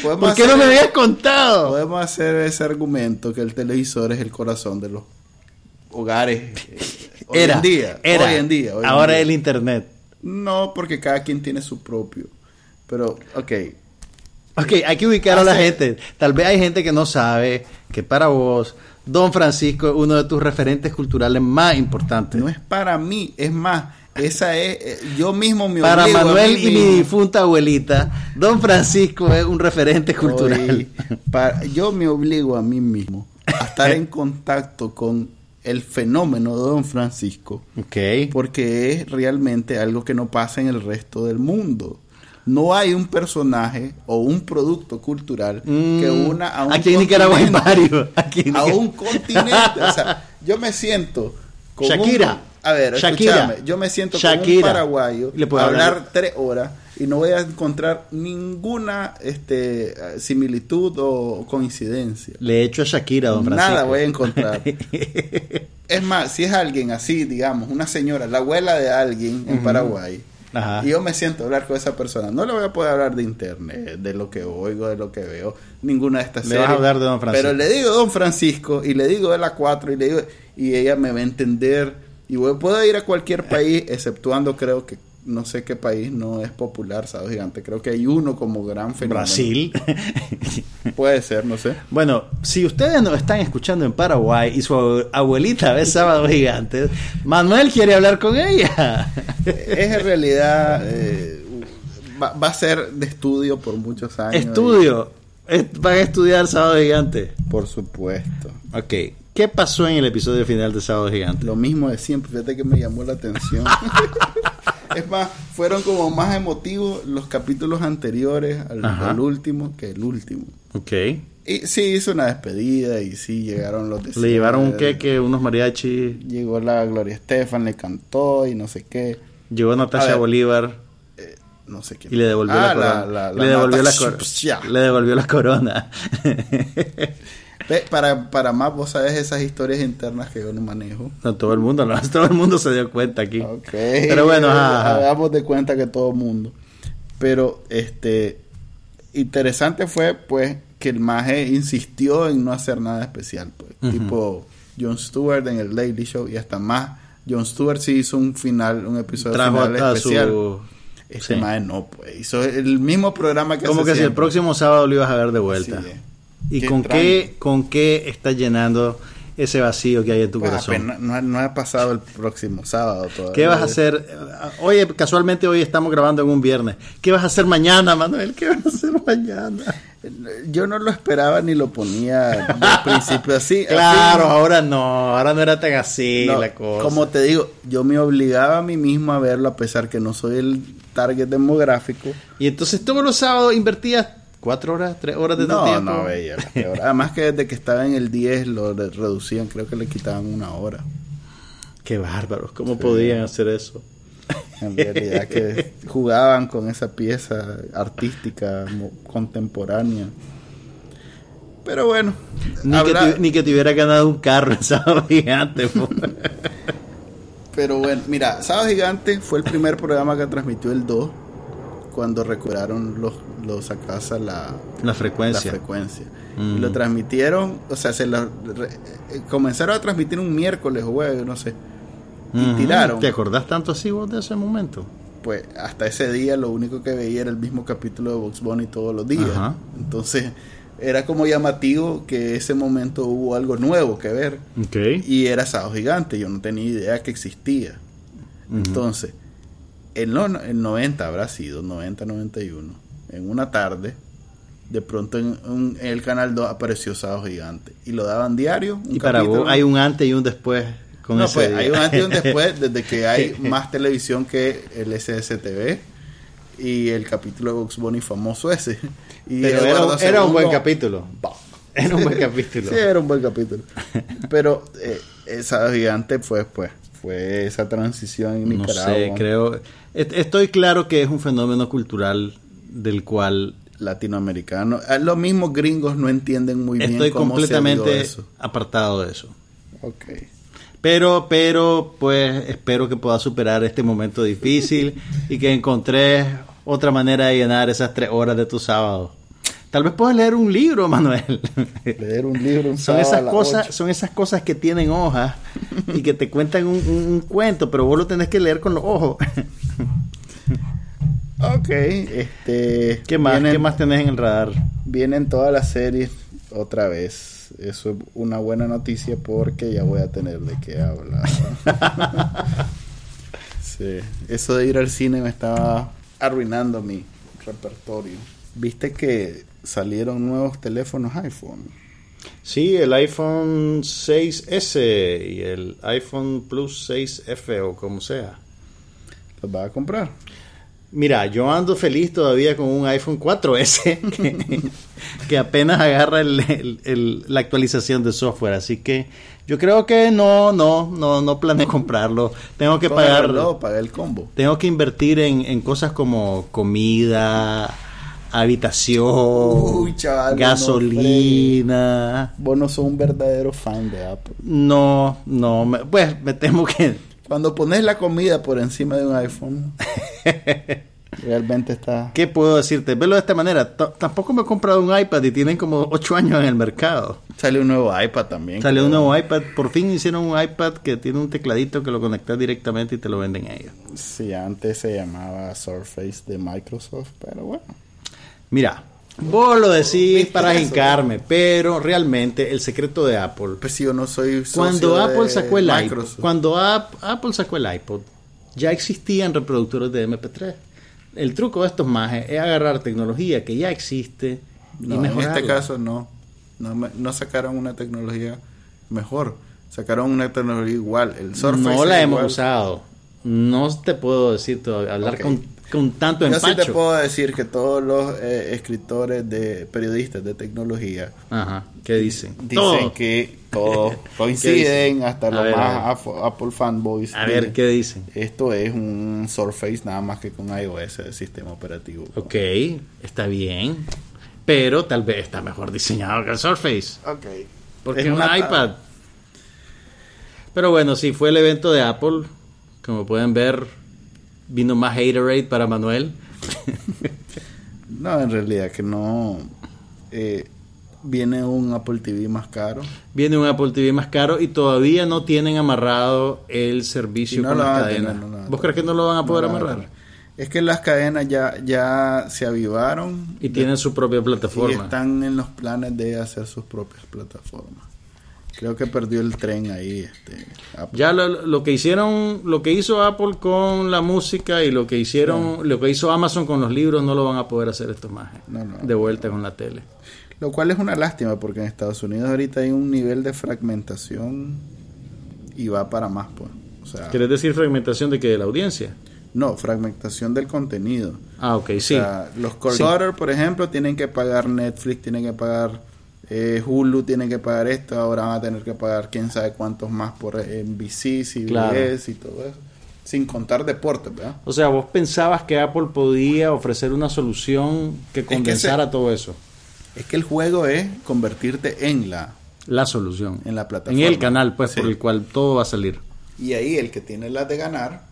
¿Por qué no me habías contado?
Podemos hacer ese argumento que el televisor es el corazón de los hogares eh, hoy
Era,
en día.
era.
Hoy en día. hoy en
Ahora
día.
el internet.
No, porque cada quien tiene su propio. Pero, ok.
Ok, hay que ubicar a la gente. Tal vez hay gente que no sabe que para vos, Don Francisco es uno de tus referentes culturales más importantes.
No es para mí, es más, esa es. eh, yo mismo me
Para Manuel y mi difunta abuelita, Don Francisco es un referente cultural.
Para- yo me obligo a mí mismo a estar en contacto con el fenómeno de Don Francisco.
Ok.
porque es realmente algo que no pasa en el resto del mundo. No hay un personaje o un producto cultural que
Mm,
una a un
aquí
continente.
Aquí
a un continente. O sea, yo me siento con
Shakira.
un- a ver,
Shakira.
yo me siento
Shakira.
un paraguayo
le puedo
hablar,
hablar.
tres horas y no voy a encontrar ninguna este similitud o coincidencia.
Le he hecho a Shakira, Don Francisco.
Nada voy a encontrar. Es más, si es alguien así, digamos, una señora, la abuela de alguien en. Paraguay,
Ajá.
y yo me siento a hablar con esa persona, no le voy a poder hablar de internet, de lo que oigo, de lo que veo, ninguna de estas
Le vas a hablar de Don Francisco.
Pero le digo Don Francisco y le digo de la 4 y le digo, y ella me va a entender. Y voy- puedo ir a cualquier país, exceptuando creo que no sé qué país no es popular, Sábado Gigante. Creo que hay uno como gran fenómeno.
Brasil.
Puede ser, no sé.
Bueno, si ustedes nos están escuchando en Paraguay y su abue- abuelita ve Sábado Gigante, Manuel quiere hablar con ella.
es en realidad eh, va, va a ser de estudio por muchos años.
Estudio. Es- Van a estudiar Sábado Gigante.
y- por supuesto.
Ok. ¿Qué pasó en el episodio final de Sábado Gigante?
Lo mismo de siempre, fíjate que me llamó la atención. es más, fueron como más emotivos los capítulos anteriores al, último que el último.
Ok.
Y sí hizo una despedida y sí llegaron los de
Le llevaron un queque, unos mariachi.
Llegó la Gloria Estefan, le cantó y no sé qué.
Llegó Natasha
ver.
Bolívar
eh, no sé qué.
y le devolvió
Ah,
la corona.
la- la
le, devolvió la
Natasha
cor-
Psia.
le devolvió la corona.
Para, para más, vos sabes esas historias internas que yo no manejo.
No, todo el mundo, no, todo el mundo se dio cuenta aquí.
Ok.
Pero bueno, ajá,
hagamos de cuenta que todo el mundo. Pero este interesante fue pues que el maje insistió en no hacer nada especial, pues. Tipo Jon Stewart en el Daily Show y hasta más. Jon Stewart sí hizo un final, un episodio final especial.
su...
Este
sí.
maje no, pues. Hizo el mismo programa que
Como que si el próximo sábado lo ibas a ver de vuelta.
Es.
¿Y
Qué
con qué, con qué estás llenando ese vacío que hay en tu corazón?
no, no ha pasado el próximo sábado todavía.
¿Qué vas a hacer? Oye, casualmente hoy estamos grabando en un viernes. ¿Qué vas a hacer mañana, Manuel? ¿Qué vas a hacer mañana?
Yo no lo esperaba ni lo ponía al principio así.
Claro,
así.
ahora no, ahora no era tan así
No,
la cosa.
Como te digo, yo me obligaba a mí mismo a verlo a pesar que no soy el target demográfico.
Y entonces todos los sábados invertías cuatro horas, tres horas de tu
No,
tiempo.
no, ahora- Además que desde que estaba en el 10 lo re- reducían, creo que le quitaban una hora.
Qué bárbaros, ¿cómo
Sí.
podían hacer eso?
En realidad que jugaban con esa pieza artística contemporánea. Pero bueno,
Ni, que te, ni que te hubiera ganado un carro en sábado gigante.
Pero bueno, mira, Sábado Gigante fue el primer programa que transmitió el 2 cuando recuperaron los, los a casa la,
la
la
frecuencia.
frecuencia.
Mm.
Y lo transmitieron, o sea, se lo re- eh, comenzaron a transmitir un miércoles o jueves, no sé. Y tiraron.
¿Te acordás tanto así vos de ese momento?
Pues hasta ese día lo único que veía era el mismo capítulo de Box Bunny todos los días.
Ajá.
Entonces era como llamativo que ese momento hubo algo nuevo que ver. Y era Sábado Gigante, yo no tenía idea que existía. Entonces, en los el 90 habrá sido, 90, 91, en una tarde, de pronto en, un- en el canal 2 apareció Sábado Gigante y lo daban diario. Un
y para
capítulo.
vos hay un antes y un después con
no,
ese
pues,
día.
hay un antes y un después desde que hay más televisión que el SSTV y el capítulo de Box Bunny famoso ese. Y
Pero era, era un buen capítulo. Era un buen capítulo.
Sí, era un buen capítulo. Pero eh, esa gigante fue pues fue esa transición en
No
Nicaragua.
sé, creo. est- Estoy claro que es un fenómeno cultural del cual
latinoamericano. Ah, Los mismos gringos no entienden muy bien
Estoy
cómo se
completamente
eso.
apartado de eso.
Ok.
Pero, pero, pues espero que puedas superar este momento difícil y que encontres otra manera de llenar esas tres horas de tu sábado. Tal vez puedas leer un libro, Manuel.
Leer un libro un
Son esas cosas, son esas cosas que tienen hojas y que te cuentan un, un- un cuento, pero vos lo tenés que leer con los ojos.
Ok, este...
¿Qué más?
Vienen,
¿Qué más tenés en el radar?
Vienen todas las series otra vez. Eso es una buena noticia porque ya voy a tener de qué hablar. sí, eso de ir al cine me estaba arruinando mi repertorio. ¿Viste que salieron nuevos teléfonos iPhone?
Sí, el iPhone 6S y el iPhone Plus 6F o como sea.
¿Los vas a comprar?
Mira, yo ando feliz todavía con un iPhone 4S que, que apenas agarra el- el- el- la actualización de software, así que yo creo que no, no, no, no planeo comprarlo. Tengo que pagar,
pagué el combo.
tengo que invertir en, en cosas como comida, habitación,
Uy, chaval, no
gasolina.
Vos no sos un verdadero fan de Apple.
No, no, me- pues me temo que
Cuando pones la comida por encima de un iPhone, realmente está...
¿Qué puedo decirte? Velo de esta manera. T- tampoco me he comprado un iPad y tienen como 8 años en el mercado.
Sale un nuevo iPad también.
Sale un nuevo iPad. Por fin hicieron un iPad que tiene un tecladito que lo conectas directamente y te lo venden ellos.
Sí, antes se llamaba Surface de Microsoft, pero bueno.
Mira, vos lo decís
¿Viste
para
eso?
hincarme, pero realmente el secreto de Apple.
Pues si yo no soy socio
Cuando Apple sacó el iPod, cuando Ap- Apple sacó el iPod, ya existían reproductores de MP3. El truco de estos majes es agarrar tecnología que ya existe y
No, en
mejorarla.
este caso no. No, no sacaron una tecnología mejor. Sacaron una tecnología igual. El Surface
no la hemos usado. No te puedo decir todavía, hablar con, con tanto
Yo sí
empacho.
te puedo decir que todos los eh, escritores de periodistas de tecnología
Ajá, ¿qué dicen?
dicen
Todo.
que todos coinciden, hasta los más. Apple, fanboys.
A ver, ¿qué dicen?
Esto es un Surface nada más que con iOS, el sistema operativo.
Ok, está bien. Pero tal vez está mejor diseñado que el Surface.
Ok.
Porque
Es
un iPad. Pero bueno, sí, fue el evento de Apple. Como pueden ver, vino más haterade para Manuel.
No, en realidad que no. eh, viene un Apple TV más caro.
Viene un Apple TV más caro y todavía no tienen amarrado el servicio
Y no
con las cadenas.
no a
¿Vos crees que no lo van a poder
No, no,
amarrar?
no. Es que las cadenas ya, ya se avivaron
Y tienen su propia
y
plataforma.
están en los planes de hacer sus propias plataformas. Creo que perdió el tren ahí. Este.
Ya lo, lo que hicieron, lo que hizo Apple con la música y lo que hicieron, lo que hizo Amazon con los libros, no lo van a poder hacer estos más
No, no.
de vuelta con la tele.
Lo cual es una lástima porque en Estados Unidos ahorita hay un nivel de fragmentación y va para más, pues. O sea,
¿Quieres decir fragmentación de que de la audiencia?
no, fragmentación del contenido.
Ah, ok, sí.
O sea, los cord
Sí.
por ejemplo, tienen que pagar Netflix, tienen que pagar eh, Hulu, tienen que pagar esto, ahora van a tener que pagar quién sabe cuántos más por NBC, CBS
Claro.
y todo eso. Sin contar deportes, ¿verdad?
O sea, vos pensabas que Apple podía ofrecer una solución que
que
condensara
se-
todo eso.
Es que el juego es convertirte en la
La solución.
en la plataforma.
En el canal, pues,
Sí.
por el cual todo va a salir.
Y ahí el que tiene la de ganar,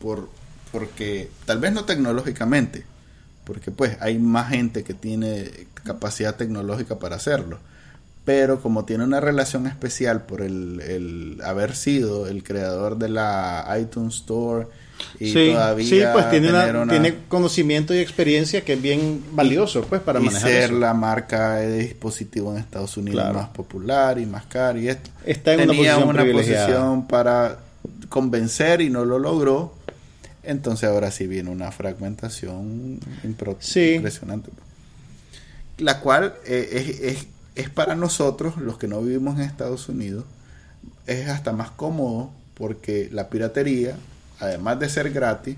por porque tal vez no tecnológicamente, porque pues hay más gente que tiene capacidad tecnológica para hacerlo. Pero como tiene una relación especial por el, el haber sido el creador de la iTunes Store y
sí,
todavía
sí, pues tiene, una-
tener una-
tiene conocimiento y experiencia que es bien valioso, pues, para
y
manejar
ser
eso.
la marca de dispositivo en Estados Unidos
Claro.
más popular y más caro y esto.
Está en una
Tenía
posición
una posición para convencer y no lo logró. Entonces ahora sí viene una fragmentación
Sí.
impresionante. La cual eh, es, es, es para nosotros, los que no vivimos en Estados Unidos, es hasta más cómodo porque la piratería, además de ser gratis,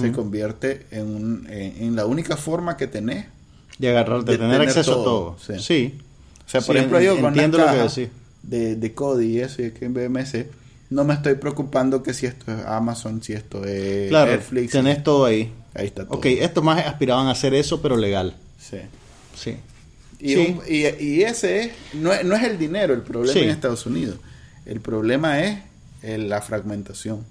se convierte en, un- en, en la única forma que tenés.
De agarrar, de,
de
tener,
tener
acceso
todo,
a todo.
sí.
Sí.
O sea, por
Sí,
ejemplo, yo con
decís.
de, de Cody y eso, y que en BMC, no me estoy preocupando que si esto es Amazon, si esto es
Claro,
Netflix.
tenés todo ahí.
Ahí está todo.
Ok, estos más aspiraban a hacer eso, pero legal.
Sí.
Sí.
Y,
Sí.
un- y, y ese es no, es, no es el dinero el problema
Sí.
en Estados Unidos. El problema es eh, la fragmentación.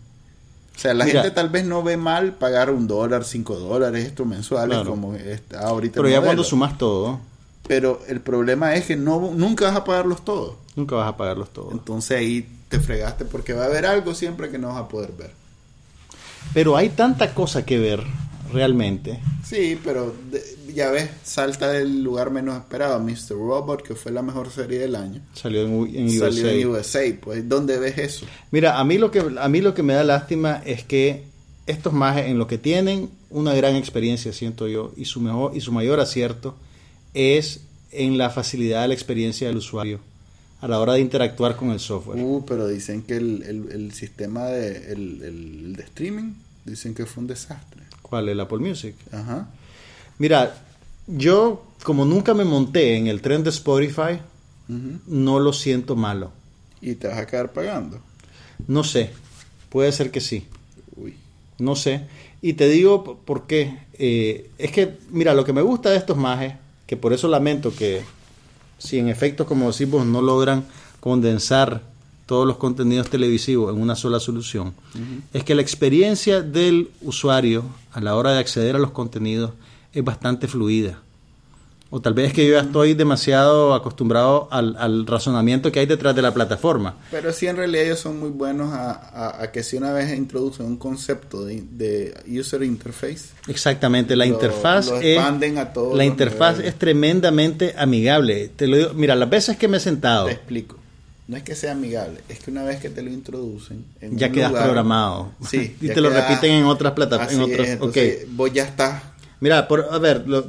O sea, la
Mira.
gente tal vez no ve mal pagar un dólar, cinco dólares, esto mensuales,
Claro.
como está ahorita.
Pero
el
ya cuando sumas todo,
Pero el problema es que no nunca vas a pagarlos todos.
nunca vas a pagarlos todos.
Entonces ahí te fregaste porque va a haber algo siempre que no vas a poder ver.
Pero hay tanta cosa que ver, realmente.
Sí, pero de- ya ves, salta del lugar menos esperado. Mr. Robot, que fue la mejor serie del año.
Salió en,
Salió en USA. Pues, ¿dónde ves eso?
Mira, a mí lo que a mí lo que me da lástima es que estos majes en lo que tienen una gran experiencia, siento yo, y su mejor y su mayor acierto es en la facilidad de la experiencia del usuario a la hora de interactuar con el software.
Uh, pero dicen que el, el- el sistema de, el, el de streaming, dicen que fue un desastre.
¿Cuál? El Apple Music.
Ajá.
Mira, yo como nunca me monté en el tren de Spotify, no lo siento malo.
Y te vas a quedar pagando.
No sé, puede ser que sí.
Uy.
No sé. Y te digo por qué. Eh, es que, mira, lo que me gusta de estos majes, que por eso lamento que si en efecto, como decimos, no logran condensar todos los contenidos televisivos en una sola solución, es que la experiencia del usuario a la hora de acceder a los contenidos es bastante fluida. O tal vez es que yo ya estoy demasiado acostumbrado al, al razonamiento que hay detrás de la plataforma.
Pero sí, en realidad ellos son muy buenos a, a- a que si una vez introducen un concepto de, de user interface,
Exactamente, la
Lo-
interfaz
lo
es
expanden a todos
la interfaz
niveles.
es tremendamente amigable. Te lo digo, mira, las veces que me he sentado
te explico. No es que sea amigable, es que una vez que te lo introducen, en
ya quedas
lugar-
programado
Sí,
y te lo repiten en otras plataformas,
entonces vos ya estás
Mira, por, a ver, lo-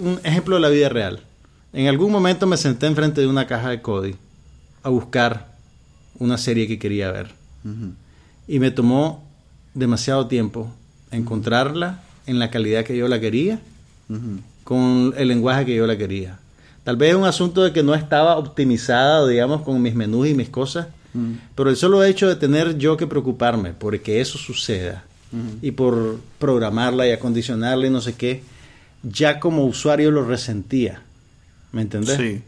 un ejemplo de la vida real. En algún momento me senté enfrente de una caja de Cody a buscar una serie que quería ver. Y me tomó demasiado tiempo encontrarla en la calidad que yo la quería, con el lenguaje que yo la quería. Tal vez es un asunto de que no estaba optimizada, digamos, con mis menús y mis cosas, pero el solo hecho de tener yo que preocuparme por que eso suceda y por programarla y acondicionarla y no sé qué, ya como usuario lo resentía. ¿Me entendés?
Sí.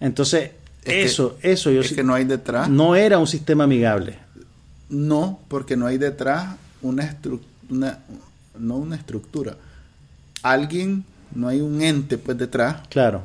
Entonces,
Es que-
eso, eso yo
es que no hay detrás.
no era un sistema amigable.
No, porque no hay detrás una estructura, no una estructura. Alguien, no hay un ente pues detrás.
Claro.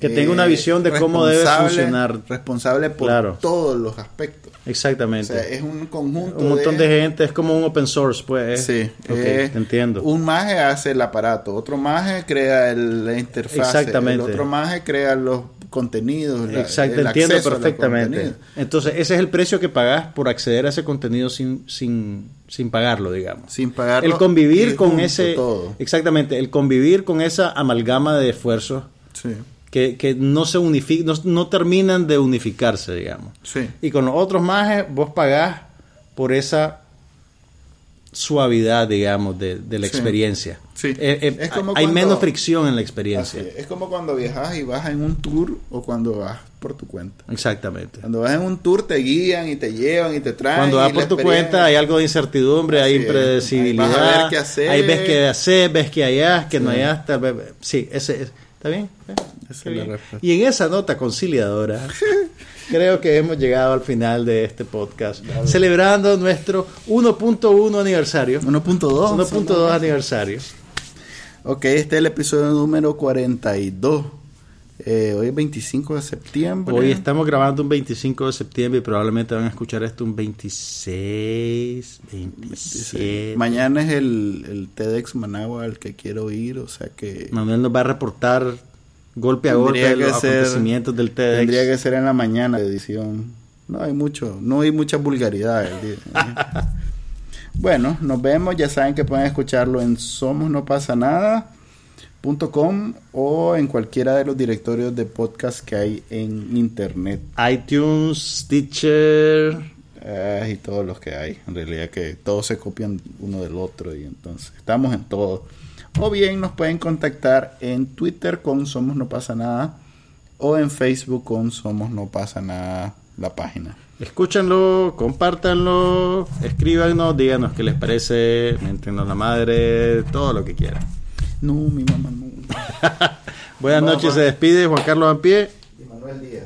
Que
eh,
tenga una visión de cómo debe funcionar.
Responsable por
Claro.
todos los aspectos. O
Exactamente.
sea, es un conjunto
un montón de... gente, es como un open source, pues.
Sí,
Ok,
eh,
te entiendo.
Un maje hace el aparato, otro maje crea el- la interfaz,
Exactamente.
el otro maje crea los contenidos, la-
Exacto,
el
entiendo perfectamente. Entonces, ese es el precio que pagas por acceder a ese contenido sin, sin, sin pagarlo, digamos.
Sin pagarlo.
el convivir con ese.
todo.
Exactamente, el convivir con esa amalgama de esfuerzos
Sí,
que, que no se unifi- no, no terminan de unificarse, digamos.
sí.
Y con los otros majes, vos pagás por esa suavidad, digamos, de, de la
Sí.
experiencia.
Sí.
Eh, eh,
Es como
hay
cuando-
menos fricción en la experiencia.
es. Es como cuando viajas y vas en un tour o cuando vas por tu cuenta.
Exactamente.
Cuando vas en un tour te guían y te llevan y te traen.
Cuando vas por tu cuenta hay algo de incertidumbre, hay
Así
impredecibilidad.
Ver qué hacer.
Ves que hacer, ves que allá, que no allá. Está, sí, ese es. ¿Está bien? ¿Eh? Y en esa nota conciliadora, creo que hemos llegado al final de este podcast, celebrando nuestro 1.1 aniversario.
1.2.
1.2 aniversario.
Ok, este es el episodio número 42. Eh, hoy es 25 de septiembre.
Hoy estamos grabando un 25 de septiembre y probablemente van a escuchar esto un 26, 27.
Mañana es el, el TEDx Managua al que quiero ir, o sea que
Manuel nos va a reportar golpe a golpe los
ser-
acontecimientos del TEDx.
tendría que ser en la mañana de edición. No hay mucho, no hay mucha vulgaridad. día. bueno, nos vemos. Ya saben que pueden escucharlo en somosnopasanada.com o en cualquiera de los directorios de podcast que hay en internet.
iTunes, Stitcher.
Ah, y todos los que hay. En realidad que todos se copian uno del otro y entonces estamos en todo. O bien nos pueden contactar en Twitter con Somos No Pasa Nada o en Facebook con Somos No Pasa Nada la página.
Escúchanlo, compártanlo, escríbanos, díganos qué les parece, mentenos la madre, todo lo que quieran.
No, mi mamá no.
Buenas noches, se despide Juan Carlos Ampie.
Y Manuel Díaz.